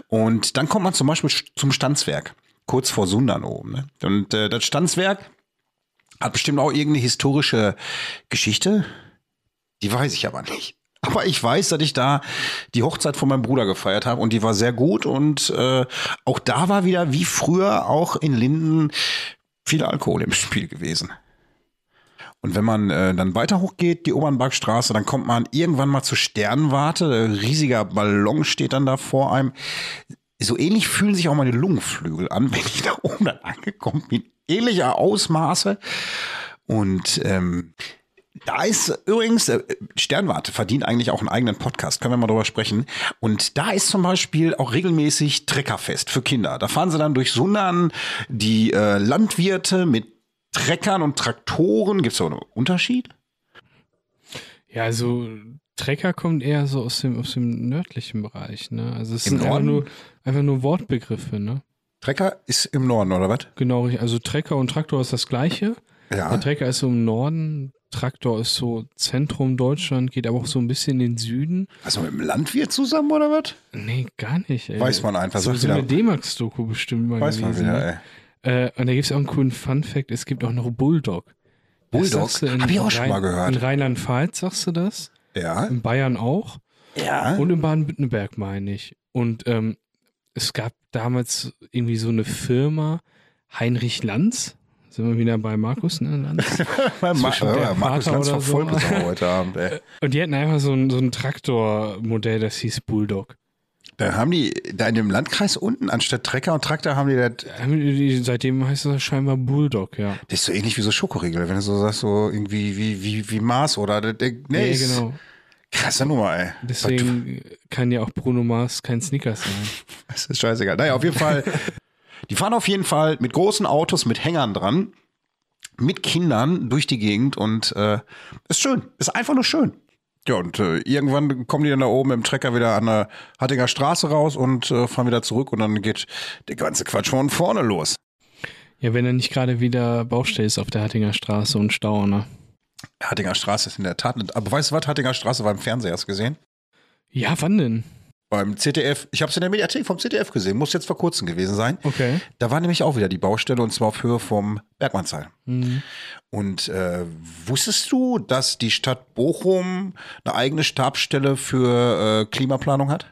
Und dann kommt man zum Beispiel zum Stanzwerk. kurz vor Sundern oben. Ne? Und äh, das Stanzwerk hat bestimmt auch irgendeine historische Geschichte. Die weiß ich aber nicht. Aber ich weiß, dass ich da die Hochzeit von meinem Bruder gefeiert habe und die war sehr gut und äh, auch da war wieder wie früher auch in Linden viel Alkohol im Spiel gewesen. Und wenn man äh, dann weiter hochgeht, die Obernbergstraße, dann kommt man irgendwann mal zur Sternwarte. Ein riesiger Ballon steht dann da vor einem. So ähnlich fühlen sich auch meine Lungenflügel an, wenn ich da oben dann angekommen bin. Ähnlicher Ausmaße. Und ähm, da ist übrigens, äh, Sternwarte verdient eigentlich auch einen eigenen Podcast, können wir mal drüber sprechen. Und da ist zum Beispiel auch regelmäßig Treckerfest für Kinder. Da fahren sie dann durch Sundern, die äh, Landwirte mit Treckern und Traktoren. Gibt es da einen Unterschied? Ja, also Trecker kommt eher so aus dem, aus dem nördlichen Bereich, ne? Also es Im sind einfach nur, einfach nur Wortbegriffe, ne? Trecker ist im Norden, oder was? Genau, richtig. also Trecker und Traktor ist das gleiche. Ja. Der Trecker ist so im Norden, Traktor ist so Zentrum Deutschland, geht aber auch so ein bisschen in den Süden. Also mit dem Landwirt zusammen, oder was? Nee, gar nicht. Ey. Weiß man einfach, So, so eine D-Max-Doku bestimmt mal Weiß man gewesen, wieder, ne? ey. Äh, und da gibt es auch einen coolen Fun-Fact, es gibt auch noch Bulldog. Bulldog? Hab ich auch schon Rhein- mal gehört. In Rheinland-Pfalz sagst du das, Ja. in Bayern auch Ja. und in Baden-Württemberg meine ich. Und ähm, es gab damals irgendwie so eine Firma, Heinrich Lanz, sind wir wieder bei Markus, ne, Lanz? Ma äh, Markus Lanz verfolgt so. uns auch heute Abend, ey. Und die hatten einfach so ein, so ein Traktormodell, das hieß Bulldog. Da haben die, da in dem Landkreis unten, anstatt Trecker und Traktor, haben die das, Seitdem heißt das scheinbar Bulldog, ja. das ist so ähnlich wie so Schokoriegel, wenn du so sagst, so irgendwie wie, wie, wie Mars oder, nee, Nee, genau. Krasse Nummer, ey. Deswegen kann ja auch Bruno Mars kein Snickers sein. Das ist scheißegal. Naja, auf jeden Fall. Die fahren auf jeden Fall mit großen Autos, mit Hängern dran, mit Kindern durch die Gegend und äh, ist schön. Ist einfach nur schön. Ja, und äh, irgendwann kommen die dann da oben im Trecker wieder an der Hattinger Straße raus und äh, fahren wieder zurück und dann geht der ganze Quatsch von vorne los. Ja, wenn er nicht gerade wieder Baustelle ist auf der Hattinger Straße und Stau, ne? Hattinger Straße ist in der Tat, aber weißt du was, Hattinger Straße war im Fernseher du gesehen? Ja, wann denn? Beim ZDF, ich habe es in der Mediathek vom ZDF gesehen, muss jetzt vor kurzem gewesen sein. Okay. Da war nämlich auch wieder die Baustelle und zwar auf Höhe vom Bergmannsheil. Mhm. Und äh, wusstest du, dass die Stadt Bochum eine eigene Stabsstelle für äh, Klimaplanung hat?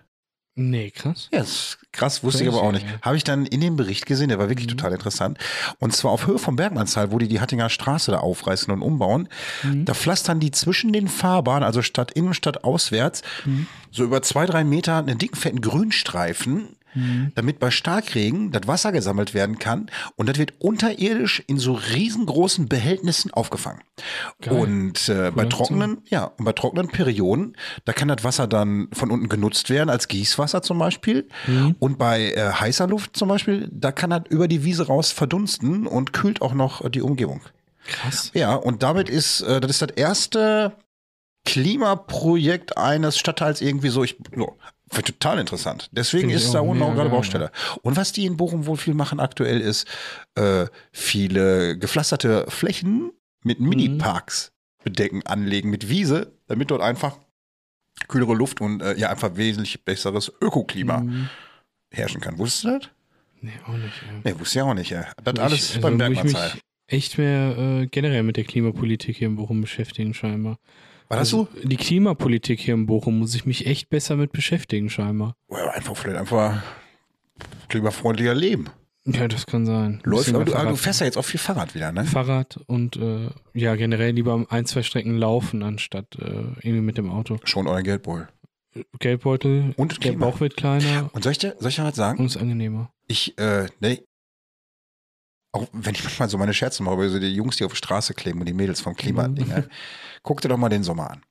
Nee, krass. Ja, ist krass, wusste ich Crazy, aber auch nicht. ey. Habe ich dann in dem Bericht gesehen, der war wirklich total interessant. Und zwar auf Höhe vom Bergmannsheil, wo die die Hattinger Straße da aufreißen und umbauen. Da pflastern die zwischen den Fahrbahnen, also Stadt innen, Stadt auswärts, so über zwei, drei Meter einen dicken, fetten Grünstreifen, damit bei Starkregen das Wasser gesammelt werden kann. Und das wird unterirdisch in so riesengroßen Behältnissen aufgefangen. Geil. Und äh, bei trockenen, ja, und bei trockenen Perioden, da kann das Wasser dann von unten genutzt werden, als Gießwasser zum Beispiel. Und bei äh, heißer Luft zum Beispiel, da kann das über die Wiese raus verdunsten und kühlt auch noch äh, die Umgebung. Krass. Ja, und damit ist, äh, das ist das erste Klimaprojekt eines Stadtteils irgendwie so, ich, war total interessant. Deswegen Finde ist da auch unten auch gerade geil, Baustelle. Und was die in Bochum wohl viel machen aktuell ist, äh, viele gepflasterte Flächen mit Mhm. Mini-Parks bedecken, anlegen mit Wiese, damit dort einfach kühlere Luft und äh, ja einfach wesentlich besseres Ökoklima Mhm. herrschen kann. Wusstest du das? Nee, auch nicht. Ja. Nee, wusste ich auch nicht. Ja. Das Ich- alles also beim Bergmannsheil. mich echt mehr äh, generell mit der Klimapolitik hier in Bochum beschäftigen, scheinbar. War das also, so? Die Klimapolitik hier in Bochum muss ich mich echt besser mit beschäftigen, scheinbar. Oder einfach vielleicht einfach klimafreundlicher leben. Ja, das kann sein. Läuft, aber du, aber du fährst ja jetzt auch viel Fahrrad wieder, ne? Fahrrad und äh, ja, generell lieber ein, zwei Strecken laufen, anstatt äh, irgendwie mit dem Auto. Schon euer Geldbeutel. Geldbeutel, Und der Klima. Bauch wird kleiner Und soll ich dir, soll ich dir was sagen? und ist angenehmer. Ich, äh, ne, auch wenn ich manchmal so meine Scherze mache über so die Jungs, die auf der Straße kleben und die Mädels vom Klimading, ne? guck dir doch mal den Sommer an.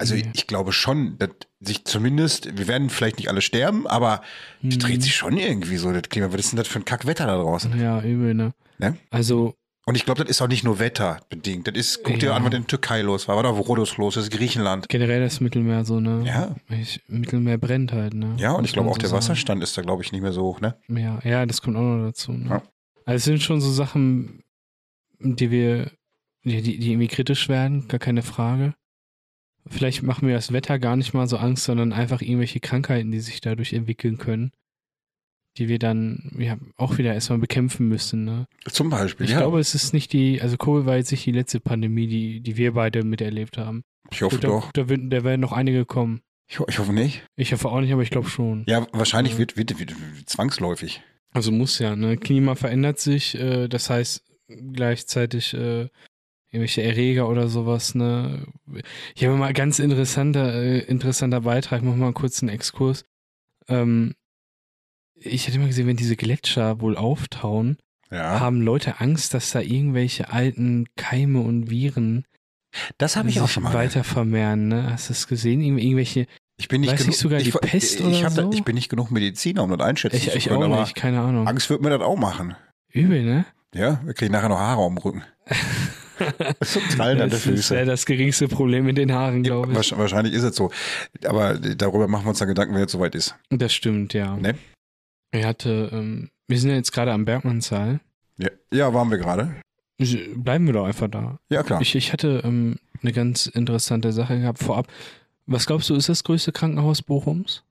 Also Ja. ich glaube schon, dass sich zumindest, wir werden vielleicht nicht alle sterben, aber das Mhm. dreht sich schon irgendwie so, das Klima. Was ist denn das für ein Kackwetter da draußen? Ja, übel, ne? Ne? Also, Und ich glaube, das ist auch nicht nur wetterbedingt. Das ist, guck dir Ja. an, was in der Türkei los war, was da Rhodos los ist, Griechenland. generell das Mittelmeer so, ne? Ja. Ich, Mittelmeer brennt halt, ne? Ja, und Muss ich glaube auch so der sagen. Wasserstand ist da, glaube ich, nicht mehr so hoch, ne? Ja, ja, das kommt auch noch dazu. Ne? Ja. Also es sind schon so Sachen, die wir, die, die, irgendwie kritisch werden, gar keine Frage. Vielleicht machen mir das Wetter gar nicht mal so Angst, sondern einfach irgendwelche Krankheiten, die sich dadurch entwickeln können, die wir dann ja auch wieder erstmal bekämpfen müssen. Ne? Zum Beispiel, Ich ja. glaube, es ist nicht die, also Covid war jetzt nicht die letzte Pandemie, die, die wir beide miterlebt haben. ich hoffe da, doch. Da, wird, da werden noch einige kommen. Ich, ich hoffe nicht. Ich hoffe auch nicht, aber ich glaube schon. Ja, wahrscheinlich Ja. wird, wird, wird, zwangsläufig. Also muss ja, ne? Klima verändert sich, äh, das heißt gleichzeitig äh, irgendwelche Erreger oder sowas, ne? Ich habe mal ganz interessanter, äh, interessanter Beitrag, mach mal kurz einen Exkurs. Ähm, ich hätte mal gesehen, wenn diese Gletscher wohl auftauen, Ja. haben Leute Angst, dass da irgendwelche alten Keime und Viren Das habe ich auch schon mal. weiter vermehren, ne? Hast du es gesehen? Irgendw- Irgendwelche, Ich bin nicht Weiß genug, nicht sogar die ich, Pest ich, oder hab so? ich bin nicht genug Mediziner, um das einschätzen ich, zu ich können. auch aber nicht, keine Ahnung. Angst wird mir das auch machen. Übel, ne? Ja, wir kriegen nachher noch Haare am Rücken. Das wäre Füße. das geringste Problem mit den Haaren, Ja, glaube ich. wahrsch- wahrscheinlich ist es so. Aber darüber machen wir uns dann Gedanken, wenn es soweit ist. Das stimmt, ja. Ne? Er hatte, ähm, wir sind ja jetzt gerade am Bergmannssaal. Ja, ja waren wir gerade. Bleiben wir doch einfach da. Ja, klar. Ich, ich hatte ähm, eine ganz interessante Sache gehabt vorab. Was glaubst du, ist das größte Krankenhaus Bochums?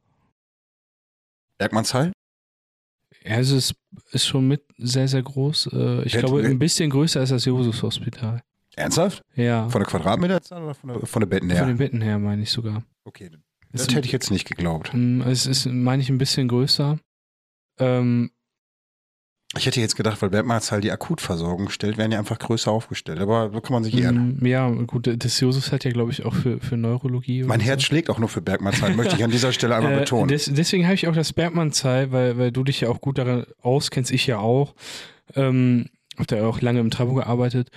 Bergmannsheil? Ja, also es ist schon mit sehr, sehr groß. Äh, ich Wer- glaube, ein bisschen größer ist das Josus-Hospital. Ernsthaft? Ja, Von der Quadratmeterzahl oder von der, von der Betten von her? den Betten her meine ich sogar. Okay, Es das hätte ich jetzt nicht geglaubt. Mm, Es ist, meine ich, ein bisschen größer. Ähm, Ich hätte jetzt gedacht, weil Bergmannsheil die Akutversorgung stellt, wären die einfach größer aufgestellt. Aber so kann man sich irren. mm, ja, gut, das Josus hat ja, glaube ich, auch für, für Neurologie. Mein Herz so. schlägt auch nur für Bergmannsheil, möchte ich an dieser Stelle einmal Äh, betonen. Des, deswegen habe ich auch das Bergmann-Zahl, weil, weil du dich ja auch gut daran auskennst, ich ja auch. Ähm, hab da auch lange im Trabo gearbeitet,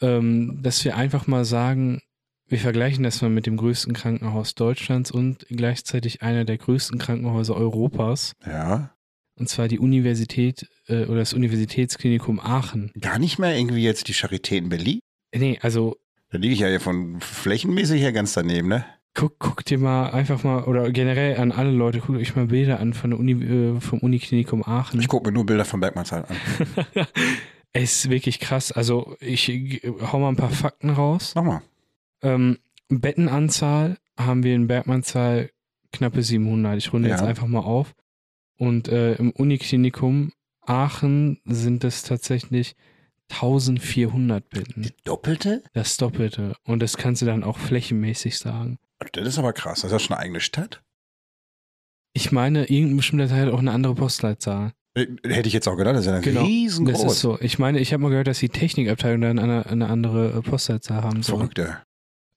ähm, dass wir einfach mal sagen, wir vergleichen das mal mit dem größten Krankenhaus Deutschlands und gleichzeitig einer der größten Krankenhäuser Europas, Ja. Und zwar die Universität äh, oder das Universitätsklinikum Aachen. Gar nicht mehr irgendwie jetzt die Charité in Berlin? Nee, also Da liege ich ja hier von flächenmäßig her ganz daneben, ne? guck, guck dir mal einfach mal, oder generell an alle Leute, guckt euch mal Bilder an von der Uni, äh, vom Uniklinikum Aachen. Ich gucke mir nur Bilder von Bergmannsheil an. Es ist wirklich krass. Also ich hau mal ein paar Fakten raus. Nochmal. Ähm, Bettenanzahl haben wir in Bergmannszahl knappe 700. Ich runde Ja. jetzt einfach mal auf. Und äh, im Uniklinikum Aachen sind es tatsächlich 1400 Betten. Die doppelte? Das Doppelte. Und das kannst du dann auch flächenmäßig sagen. Das ist aber krass. Das ist ja schon eine eigene Stadt. Ich meine, irgendein bestimmter Teil hat auch eine andere Postleitzahl. Äh, Hätte ich jetzt auch gedacht, das ist ja Genau, riesengroß. Das ist so. Ich meine, ich habe mal gehört, dass die Technikabteilung dann eine, eine andere äh, Postleitzahl haben soll. Verrückt, ja.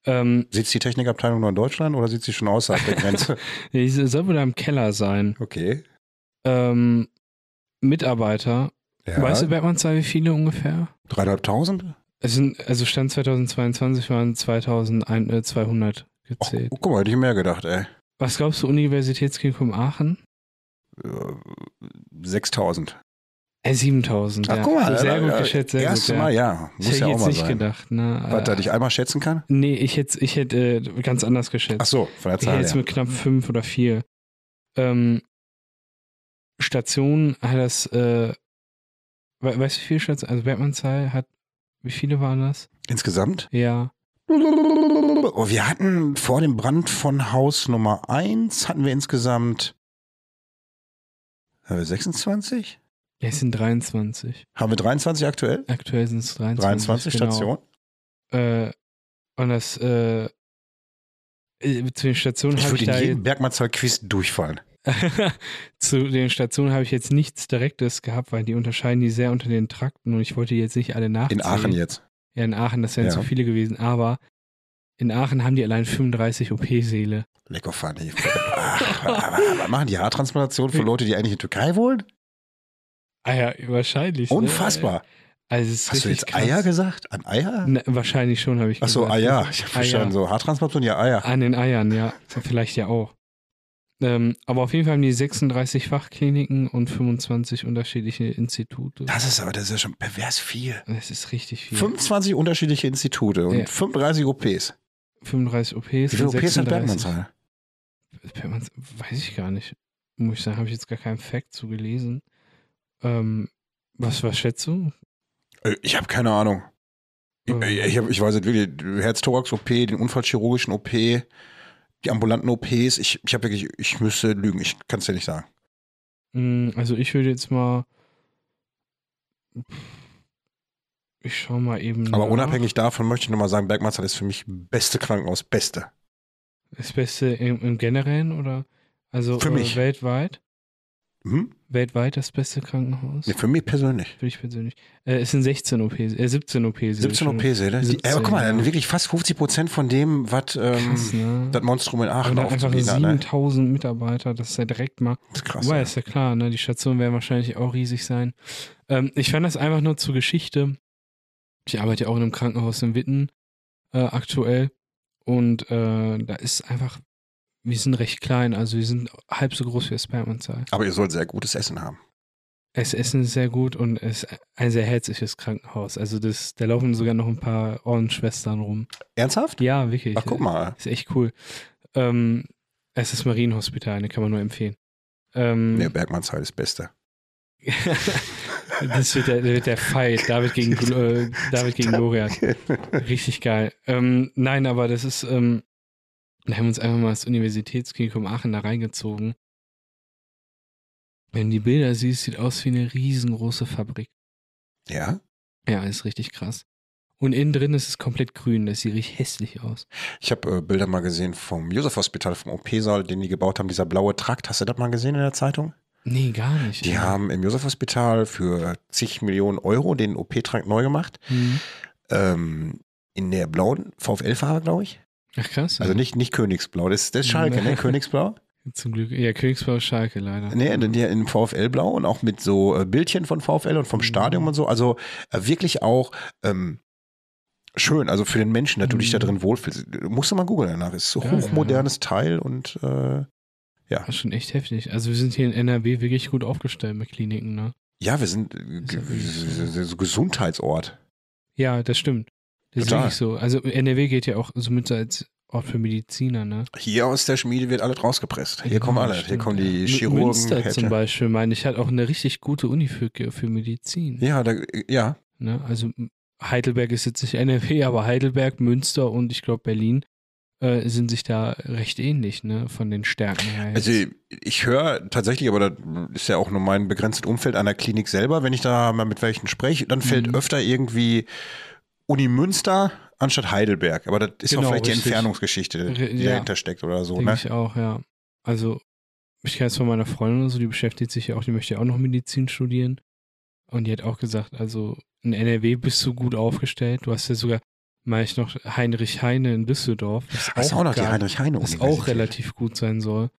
Ähm, Sitzt die Technikabteilung nur in Deutschland oder sitzt sie schon außerhalb der Grenze? die soll wohl da im Keller sein. Okay. Ähm, Mitarbeiter. Ja. Weißt du, Bergmannszahl, wie viele ungefähr? Dreieinhalbtausend? Es sind, also Stand 2022 waren 2200 Oh, gezählt. guck mal, hätte ich mehr gedacht, ey. Was glaubst du, Universitätsklinikum Aachen? Äh, 6000. Äh, 7000. Ach, ja. guck mal. Sehr äh, gut äh, geschätzt, sehr Erste gut. Mal, ja. ja. Muss hätte ja ich auch jetzt mal nicht sein. gedacht. Ne? Was, da Äh, dich einmal schätzen kann? nee, ich hätte ich hätte äh, ganz anders geschätzt. Ach so, von der Ich hätte Zahl jetzt mit knapp fünf oder vier. Ähm, Stationen hat das, äh, we weißt du, wie viele Stationen? Also Bergmannszahl hat, wie viele waren das? Insgesamt? Ja. Oh, wir hatten vor dem Brand von Haus Nummer 1 hatten wir insgesamt haben wir 26? Ja, es sind 23. Haben wir 23 aktuell? Aktuell sind es 23. 23 genau. Stationen? Äh, und das, äh, äh, zu den Stationen Ich habe ich würde in jedem Bergmannszahl-Quiz durchfallen. zu den Stationen habe ich jetzt nichts Direktes gehabt, weil die unterscheiden die sehr unter den Trakten und ich wollte jetzt nicht alle nachzählen. In Aachen jetzt. Ja, in Aachen, das wären Ja. zu viele gewesen, aber in Aachen haben die allein 35 OP-Säle. Lecker funny. Machen die Haartransplantation für Leute, die eigentlich in die Türkei wollen? Ah ja, wahrscheinlich. ne? Unfassbar. Also es ist Hast du jetzt krass. Eier gesagt? An Eier? Ne, wahrscheinlich schon, habe ich Ach so, gesagt. Eier. Ich habe Eier. verstanden, so Haartransplantation, ja Eier. An den Eiern, ja. Vielleicht ja auch. Ähm, aber auf jeden Fall haben die 36 Fachkliniken und 25 unterschiedliche Institute. Das ist aber, das ist ja schon pervers viel. Das ist richtig viel. 25 unterschiedliche Institute und Ja. 35 OPs. 35 OPs. Wie viele OPs hat 36 Bergmannsheil? Bergmanns, weiß ich gar nicht. Muss ich sagen, habe ich jetzt gar keinen Fact zu gelesen. Ähm, was, was schätzt du? Äh, Ich habe keine Ahnung. Ich, Ähm. ich, hab, ich weiß nicht wirklich, Herz-Thorax-OP, den unfallchirurgischen OP, die ambulanten OPs. Ich, ich habe wirklich, ich müsste lügen, ich kann es dir nicht sagen. Mm, Also ich würde jetzt mal. Ich schau mal eben. Aber nach. unabhängig davon möchte ich nochmal sagen, Bergmannsthal ist für mich beste Krankenhaus, beste. Das Beste im, im Generellen oder? Also Für äh, mich. weltweit? Hm? Weltweit das beste Krankenhaus? Nee, für mich persönlich. Für dich persönlich. Äh, es sind 16 OPs, äh, 17 OPs. 17 OP-Säle. Die- 17, Ja, aber guck mal, ja. wirklich fast 50 Prozent von dem, was ähm, ne? das Monstrum in Aachen dann aufzubieten hat. Ne? 7000 Mitarbeiter, das ist ja direkt mal. Das ist krass. Wobei, ja. ist ja klar, ne? Die Stationen werden wahrscheinlich auch riesig sein. Ähm, ich fand das einfach nur zur Geschichte. Ich arbeite ja auch in einem Krankenhaus in Witten äh, aktuell. Und äh, da ist einfach, wir sind recht klein, also wir sind halb so groß wie das Bergmannsthal. Aber ihr sollt sehr gutes Essen haben. Das Essen ist sehr gut und es ist ein sehr herzliches Krankenhaus. Also das, da laufen sogar noch ein paar Ordensschwestern rum. Ernsthaft? Ja, wirklich. Ach, guck mal. Ist echt cool. Ähm, es ist Marienhospital, ne, kann man nur empfehlen. Ähm, Nee, Bergmannsthal ist Beste. das wird der, wird der Fight, David gegen, äh, David gegen Goliath. Richtig geil. Ähm, nein, aber das ist, ähm, wir haben uns einfach mal das Universitätsklinikum Aachen da reingezogen. Wenn du die Bilder siehst, sieht aus wie eine riesengroße Fabrik. Ja? Ja, ist richtig krass. Und innen drin ist es komplett grün, das sieht richtig hässlich aus. Ich habe äh, Bilder mal gesehen vom Josef Hospital, vom OP-Saal, den die gebaut haben, dieser blaue Trakt. Hast du das mal gesehen in der Zeitung? Nee, gar nicht. Die haben im Josef Hospital für zig Millionen Euro den OP-Trakt neu gemacht. Hm. Ähm, in der blauen VfL-Farbe, glaube ich. Ach krass. Also nicht, nicht Königsblau. Das, das ist Schalke, ne? Königsblau? Zum Glück. Ja, Königsblau Schalke leider. Nee, in, der- in VfL-Blau und auch mit so äh, Bildchen von VfL und vom Mhm. Stadion und so. Also äh, wirklich auch ähm, schön. Also für den Menschen, dass du dich da Mhm. drin wohlfühlst. Musst du mal googeln danach. Ist so Ja, hochmodernes Teil und äh, Das ist schon echt heftig. Also wir sind hier in NRW wirklich gut aufgestellt mit Kliniken, ne? ja, wir sind äh, Ist ja so Gesundheitsort. Ja, das stimmt. Das Total. ist wirklich so. Also NRW geht ja auch somit so als Ort für Mediziner, ne? Hier aus der Schmiede wird alles rausgepresst. Hier kommen Ja, alle. Hier stimmt, kommen ja. die Chirurgen. Münster Hätte- zum Beispiel, meine ich, hat auch eine richtig gute Uni für, für Medizin. Ja, da, ja. Ne? Also Heidelberg ist jetzt nicht NRW, aber Heidelberg, Münster und ich glaube Berlin äh, sind sich da recht ähnlich, ne? Von den Stärken her. Also ich höre tatsächlich, aber das ist ja auch nur mein begrenztes Umfeld an der Klinik selber, wenn ich da mal mit welchen spreche, dann fällt Mhm. öfter irgendwie Uni Münster anstatt Heidelberg. Aber das ist Genau, auch vielleicht richtig. die Entfernungsgeschichte, die ja. dahinter steckt oder so. Ne? ich auch, ja. Also, ich kenne es von meiner Freundin oder so, die beschäftigt sich ja auch, die möchte ja auch noch Medizin studieren. Und die hat auch gesagt, also in NRW bist du gut aufgestellt. Du hast ja sogar, meine ich noch, Heinrich Heine in Düsseldorf. Das Das ist auch noch die geil- Heinrich-Heine Das auch relativ gut sein soll.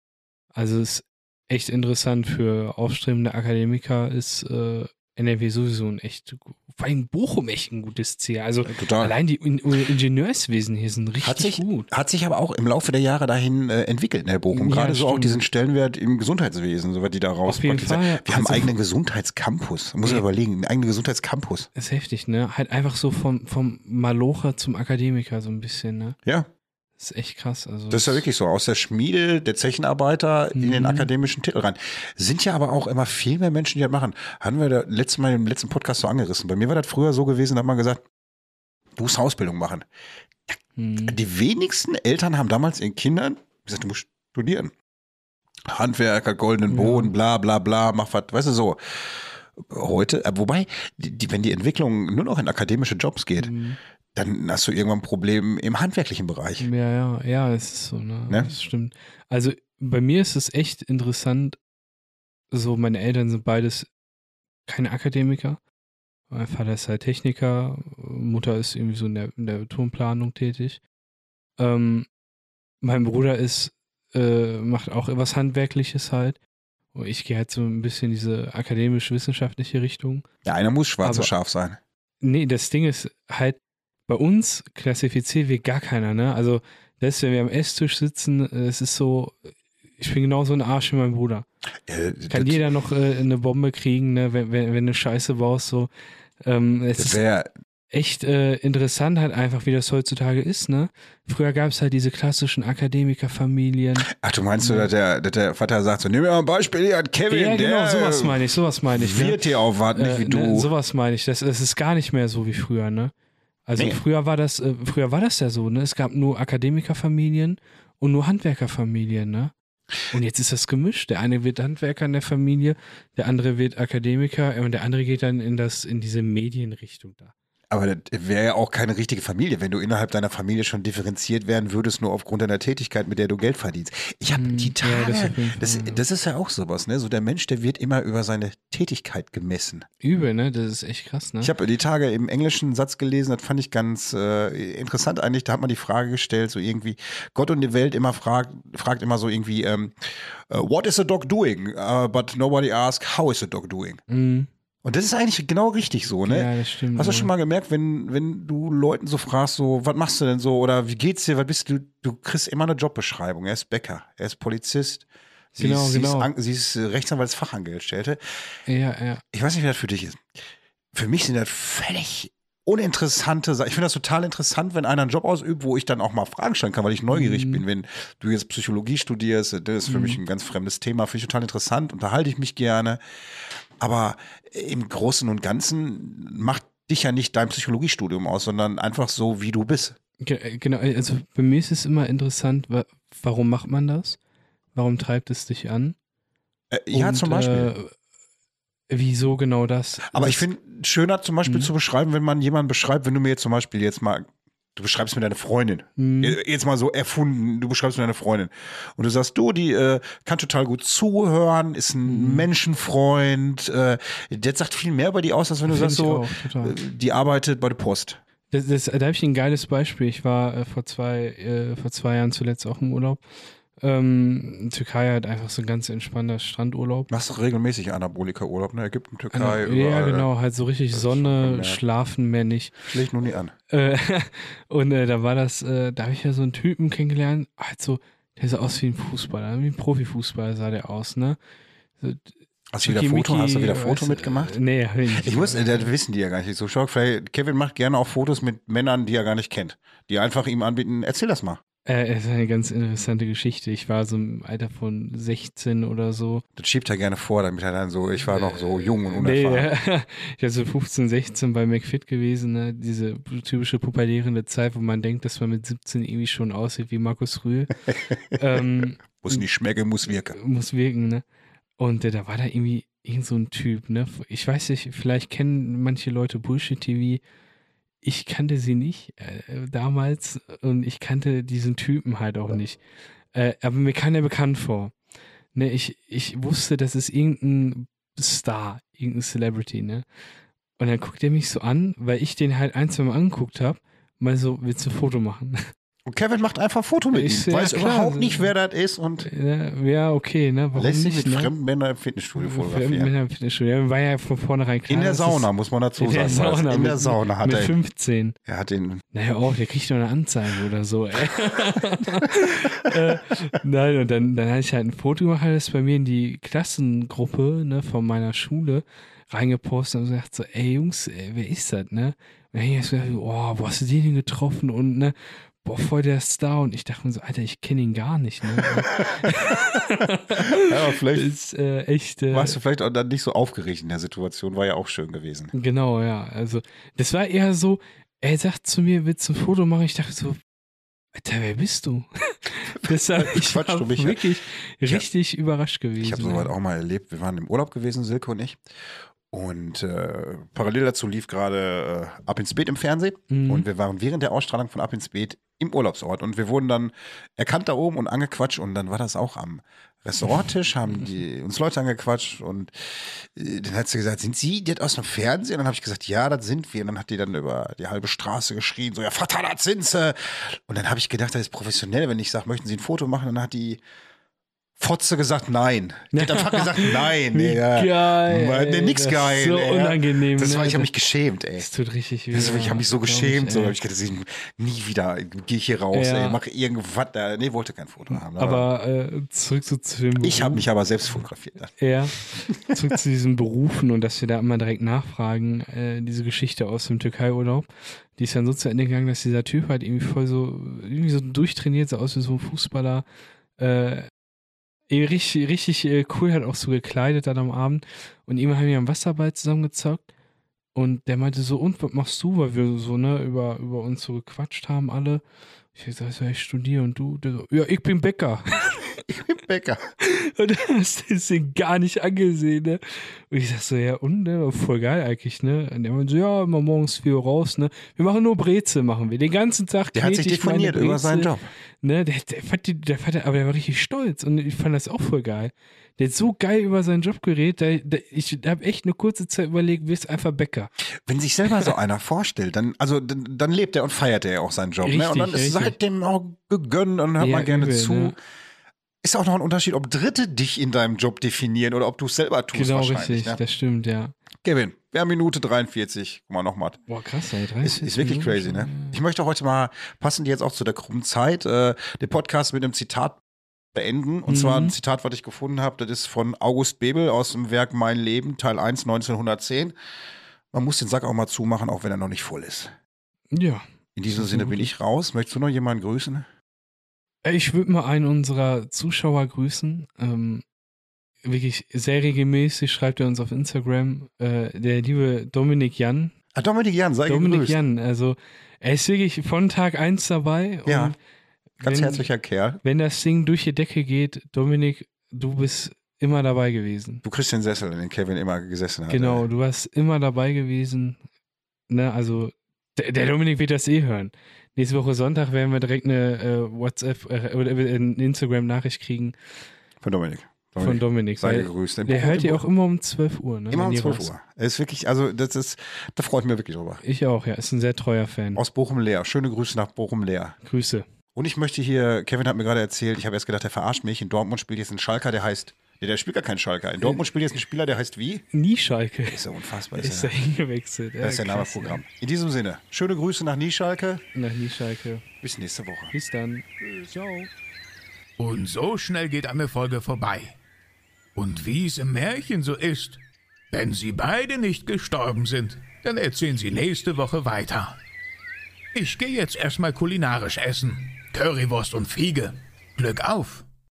Also es ist echt interessant für aufstrebende Akademiker ist äh, NRW sowieso ein echt, vor allem Bochum echt ein gutes Ziel. Also Total. allein die In Ingenieurswesen hier sind richtig Hat sich, gut. hat sich aber auch im Laufe der Jahre dahin äh, entwickelt, ne, Bochum. Ja, Gerade so auch diesen Stellenwert im Gesundheitswesen, so was die da raus Auf jeden praktizieren. Fall. Wir haben Also- einen eigenen Gesundheitscampus. Muss ich Ja. überlegen, einen eigenen Gesundheitscampus. Das ist heftig, ne? Halt einfach so vom, vom Malocher zum Akademiker so ein bisschen, ne? Ja, Das ist echt krass. Also Das ist ja wirklich so. Aus der Schmiede der Zechenarbeiter in den Mhm. akademischen Titel rein. Sind ja aber auch immer viel mehr Menschen, die das machen. Haben wir da letztes Mal im letzten Podcast so angerissen. Bei mir war das früher so gewesen, da hat man gesagt, du musst Ausbildung machen. Mhm. Die wenigsten Eltern haben damals ihren Kindern gesagt, du musst studieren. Handwerker, goldenen Ja. Boden, bla bla bla, mach was, weißt du so. Heute, äh, wobei, die, wenn die Entwicklung nur noch in akademische Jobs geht, Mhm. Dann hast du irgendwann ein Problem im handwerklichen Bereich. Ja, ja, ja, es ist so, ne? Ne? Das stimmt. Also bei mir ist es echt interessant. So, meine Eltern sind beides keine Akademiker. Mein Vater ist halt Techniker, Mutter ist irgendwie so in der, in der Turmplanung tätig. Ähm, mein Bruder ist, äh, macht auch was Handwerkliches halt. Und ich gehe halt so ein bisschen in diese akademisch-wissenschaftliche Richtung. Ja, einer muss schwarz Aber- und scharf sein. Nee, das Ding ist halt, bei uns klassifiziert wir gar keiner, ne? Also, das, wenn wir am Esstisch sitzen, äh, es ist so, ich bin genauso ein Arsch wie mein Bruder. Äh, Kann jeder noch äh, eine Bombe kriegen, ne, wenn, wenn, wenn du Scheiße baust, so. Ähm, es Das ist wäre, echt äh, interessant halt einfach, wie das heutzutage ist, ne? Früher gab es halt diese klassischen Akademikerfamilien. ach, du meinst du, dass der, dass der Vater sagt so, nimm mir mal ein Beispiel hier an Kevin, ja, genau, der sowas meine ich, sowas meine ich. Ne? wird hier aufwarten, nicht wie Äh, du. Ne, sowas meine ich. Das, das ist gar nicht mehr so wie früher, ne? Also Nee. früher war das, äh, früher war das ja so, ne? Es gab nur Akademikerfamilien und nur Handwerkerfamilien, ne? Und jetzt ist das gemischt. Der eine wird Handwerker in der Familie, der andere wird Akademiker und der andere geht dann in das, in diese Medienrichtung da. Aber das wäre ja auch keine richtige Familie, wenn du innerhalb deiner Familie schon differenziert werden würdest, nur aufgrund deiner Tätigkeit, mit der du Geld verdienst. Ich habe Hm, die ja, Tage, das jeden Fall, das, ja. das ist ja auch sowas, ne? So der Mensch, der wird immer über seine Tätigkeit gemessen. Übel, ne? Das ist echt krass, ne? Ich habe die Tage im Englischen einen Satz gelesen, das fand ich ganz äh, interessant eigentlich. Da hat man die Frage gestellt, so irgendwie, Gott und die Welt immer fragt, fragt immer so irgendwie, ähm, äh, what is a dog doing? Uh, but nobody asks, how is a dog doing? Mhm. Und das ist eigentlich genau richtig so, ne? Ja, das stimmt. Hast du schon mal gemerkt, wenn, wenn du Leuten so fragst, so, was machst du denn so oder wie geht's dir, was bist du, du kriegst immer eine Jobbeschreibung. Er ist Bäcker, er ist Polizist, sie, Genau, ist, sie, genau. ist, An- sie ist äh, Rechtsanwaltsfachangestellte. Ja, ja. Ich weiß nicht, wie das für dich ist. Für mich sind das völlig uninteressante Sachen. Ich finde das total interessant, wenn einer einen Job ausübt, wo ich dann auch mal Fragen stellen kann, weil ich neugierig Mhm. bin. Wenn du jetzt Psychologie studierst, das ist für mich ein ganz fremdes Thema, finde ich total interessant, unterhalte ich mich gerne. Aber im Großen und Ganzen macht dich ja nicht dein Psychologiestudium aus, sondern einfach so, wie du bist. Ge- Genau, also bei mir ist es immer interessant, wa warum macht man das? Warum treibt es dich an? Äh, ja, Und, zum Beispiel. Äh, wieso genau das? Aber das, ich finde schöner zum Beispiel Mhm. zu beschreiben, wenn man jemanden beschreibt, wenn du mir jetzt zum Beispiel jetzt mal, du beschreibst mir deine Freundin. Hm, Jetzt mal so erfunden, du beschreibst mir deine Freundin. Und du sagst, du, die äh, kann total gut zuhören, ist ein Mhm. Menschenfreund. Äh, der sagt viel mehr über die aus, als wenn du find sagst, so, auch, äh, die arbeitet bei der Post. Das, das, da habe ich ein geiles Beispiel. Ich war äh, vor zwei, äh, vor zwei Jahren zuletzt auch im Urlaub. Ähm, Türkei hat einfach so ein ganz entspannter Strandurlaub. Machst du regelmäßig Anabolika-Urlaub, ne? Ägypten, Türkei, ja, überall. genau, halt so richtig Sonne, schlafen mehr nicht. Schlägt nur nie an. Äh, und äh, da war das, äh, da habe ich ja so einen Typen kennengelernt, halt so, der sah aus wie ein Fußballer, wie ein Profifußballer sah der aus, ne? So, Hast du wieder Foto, Schickimicki, hast du wieder Foto mitgemacht? Nee, hab ich nicht. Ich muss, äh, das wissen die ja gar nicht so. Vielleicht, Kevin macht gerne auch Fotos mit Männern, die er gar nicht kennt. Die einfach ihm anbieten, erzähl das mal. Äh, es ist eine ganz interessante Geschichte. Ich war so im Alter von 16 oder so. Das schiebt er gerne vor, damit er dann so, ich war noch so jung und Nee, unerfahren. äh, ich war so 15, 16 bei McFit gewesen, ne? diese typische pubertierende Zeit, wo man denkt, dass man mit 17 irgendwie schon aussieht wie Markus Rühl. ähm, Muss nicht schmecken, muss wirken. muss wirken, ne? Und äh, da war da irgendwie irgend so ein Typ, ne? Ich weiß nicht, vielleicht kennen manche Leute Bullshit TV. Ich kannte sie nicht äh, damals und ich kannte diesen Typen halt auch nicht. Äh, aber mir kam er bekannt vor. Ne, ich, ich wusste, das ist irgendein Star, irgendein Celebrity, ne? Und dann guckt er mich so an, weil ich den halt ein, zwei Mal angeguckt habe, mal so, willst du ein Foto machen? Und Kevin macht einfach ein Foto mit Ich- ihm. ja, Weiß klar. überhaupt nicht, wer das ist und ja, ja, okay, ne? Warum lässt sich nicht, mit ne? fremden Männern im Fitnessstudio Mit fotografieren. einem Fitnessstudio. War ja von vornherein klar. In der Sauna, muss man dazu In der sagen. weil Sauna. in der mit, Sauna hat mit er, 15. er hat den, Naja, auch, der kriegt doch eine Anzeige oder so. Ey. äh, nein, und dann, dann hatte ich halt ein Foto gemacht, das bei mir in die Klassengruppe ne, von meiner Schule reingepostet und gesagt so, ey Jungs, ey, wer ist das, ne? Und dann hab ich gedacht, oh, wo hast du den denn getroffen? Und ne, boah, voll der Star. Und ich dachte mir so, Alter, ich kenne ihn gar nicht, ne? ja, vielleicht ist äh, echt. Äh, warst du vielleicht auch dann nicht so aufgeregt in der Situation, war ja auch schön gewesen. Genau, ja. Also, das war eher so, er sagt zu mir, willst du ein Foto machen? Ich dachte so, Alter, wer bist du? das war, ich war du mich ja. wirklich hab- richtig überrascht gewesen. Ich habe sowas auch mal erlebt. Wir waren im Urlaub gewesen, Silke und ich. Und äh, parallel dazu lief gerade äh, Ab ins Beet im Fernsehen. Mhm. Und wir waren während der Ausstrahlung von Ab ins Beet im Urlaubsort. Und wir wurden dann erkannt da oben und angequatscht. Und dann war das auch am Restauranttisch, haben die uns Leute angequatscht. Und äh, dann hat sie gesagt, sind Sie das aus dem Fernsehen? Und dann habe ich gesagt, ja, das sind wir. Und dann hat die dann über die halbe Straße geschrien, so, ja, Vater, das sind sie. Und dann habe ich gedacht, das ist professionell, wenn ich sage, möchten Sie ein Foto machen? Dann hat die Fotze gesagt, nein. Die hat einfach gesagt, nein. Wie Digga. geil. Nee, ey, nix das ist geil. So ey. unangenehm. Das war, ne? ich habe mich geschämt, ey. Das tut richtig weh. Das, ich habe mich so geschämt. ich, so ey. habe ich gedacht, nie wieder gehe ich hier raus, Ja. ey, mach irgendwas. Da. Nee, wollte kein Foto haben. Aber äh, zurück so zu dem ich habe Beruf. mich aber selbst fotografiert. dann. Ja, zurück zu diesen Berufen und dass wir da immer direkt nachfragen, äh, diese Geschichte aus dem Türkei-Urlaub, die ist dann so zu Ende gegangen, dass dieser Typ halt irgendwie voll so, irgendwie so durchtrainiert, so aus wie so ein Fußballer, äh, richtig, richtig äh, cool hat auch so gekleidet dann am Abend. Und immer haben wir am Wasserball zusammengezockt. Und der meinte so, und was machst du, weil wir so, ne, über, über uns so gequatscht haben alle Ich sag, so, ich studiere und du? So, ja, ich bin Bäcker. Ich bin Bäcker. Und dann hast du den gar nicht angesehen, ne? Und ich sag so, ja, und, ne? Voll geil eigentlich, ne? Und der meinte so, ja, immer morgens 4 Uhr raus, ne? Wir machen nur Brezel, machen wir. Den ganzen Tag Der hat sich definiert über seinen Job. Ne? Der, der, fand die, der fand, aber der war richtig stolz und ich fand das auch voll geil. Der hat so geil über seinen Job geredet, der, der, ich habe echt eine kurze Zeit überlegt, wirst einfach Bäcker. Wenn sich selber so einer vorstellt, dann, also, dann, dann lebt er und feiert er ja auch seinen Job. ne? Und dann Richtig, ist richtig. seitdem auch gegönnt und hört Ja, man gerne übel, zu. ne? Ist auch noch ein Unterschied, ob Dritte dich in deinem Job definieren oder ob du es selber tust. Genau, richtig, Ne? das stimmt, ja. Kevin, wir haben Minute 43. Guck mal nochmal. Boah, krass, ey, 30 Ist, ist wirklich Minuten crazy, ne? Ich möchte heute mal, passend jetzt auch zu der krummen Zeit, äh, den Podcast mit einem Zitat beenden. Und zwar Mhm. ein Zitat, was ich gefunden habe, das ist von August Bebel aus dem Werk Mein Leben, Teil 1, 1910. Man muss den Sack auch mal zumachen, auch wenn er noch nicht voll ist. Ja. In diesem Sinne bin ich raus. Möchtest du noch jemanden grüßen? Äh, Ich würde mal einen unserer Zuschauer grüßen. Ähm, wirklich sehr regelmäßig schreibt er uns auf Instagram. Äh, der liebe Dominik Jan. Ah, Dominik Jan, sei Dominik gegrüßt. Jan, also er ist wirklich von Tag 1 dabei. Ja, und Ganz wenn, herzlicher Kerl. Wenn das Ding durch die Decke geht, Dominik, du bist immer dabei gewesen. Du kriegst den Sessel, in den Kevin immer gesessen hat. Genau, du warst immer dabei gewesen. Ne, also der, der Dominik wird das eh hören. Nächste Woche Sonntag werden wir direkt eine äh, WhatsApp äh, oder eine Instagram-Nachricht kriegen Von Dominik. von Dominik. Sei gegrüßt. Der hört Buch- auch immer um 12 Uhr. Ne, Immer um die 12 raus- Uhr. Er ist wirklich, also das ist, da freue ich mich wirklich drüber. Ich auch, ja. Ist ein sehr treuer Fan. Aus Bochum-Leer. Schöne Grüße nach Bochum-Leer. Grüße. Und ich möchte hier, Kevin hat mir gerade erzählt, ich habe erst gedacht, der verarscht mich. In Dortmund spielt jetzt ein Schalker, der heißt, nee, der spielt gar keinen Schalker. In Dortmund spielt jetzt ein Spieler, der heißt wie? Nie Schalke. Ist ja unfassbar. Ist Ist da ja, hingewechselt. das ist ja krass, Namenprogramm. In diesem Sinne, schöne Grüße nach Nieschalke. ja. Nach Nie Schalke. Bis nächste Woche. Bis dann. Ciao. Und so schnell geht eine Folge vorbei. Und wie es im Märchen so ist, wenn sie beide nicht gestorben sind, dann erzählen sie nächste Woche weiter. Ich gehe jetzt erstmal kulinarisch essen. Currywurst und Fiege. Glück auf!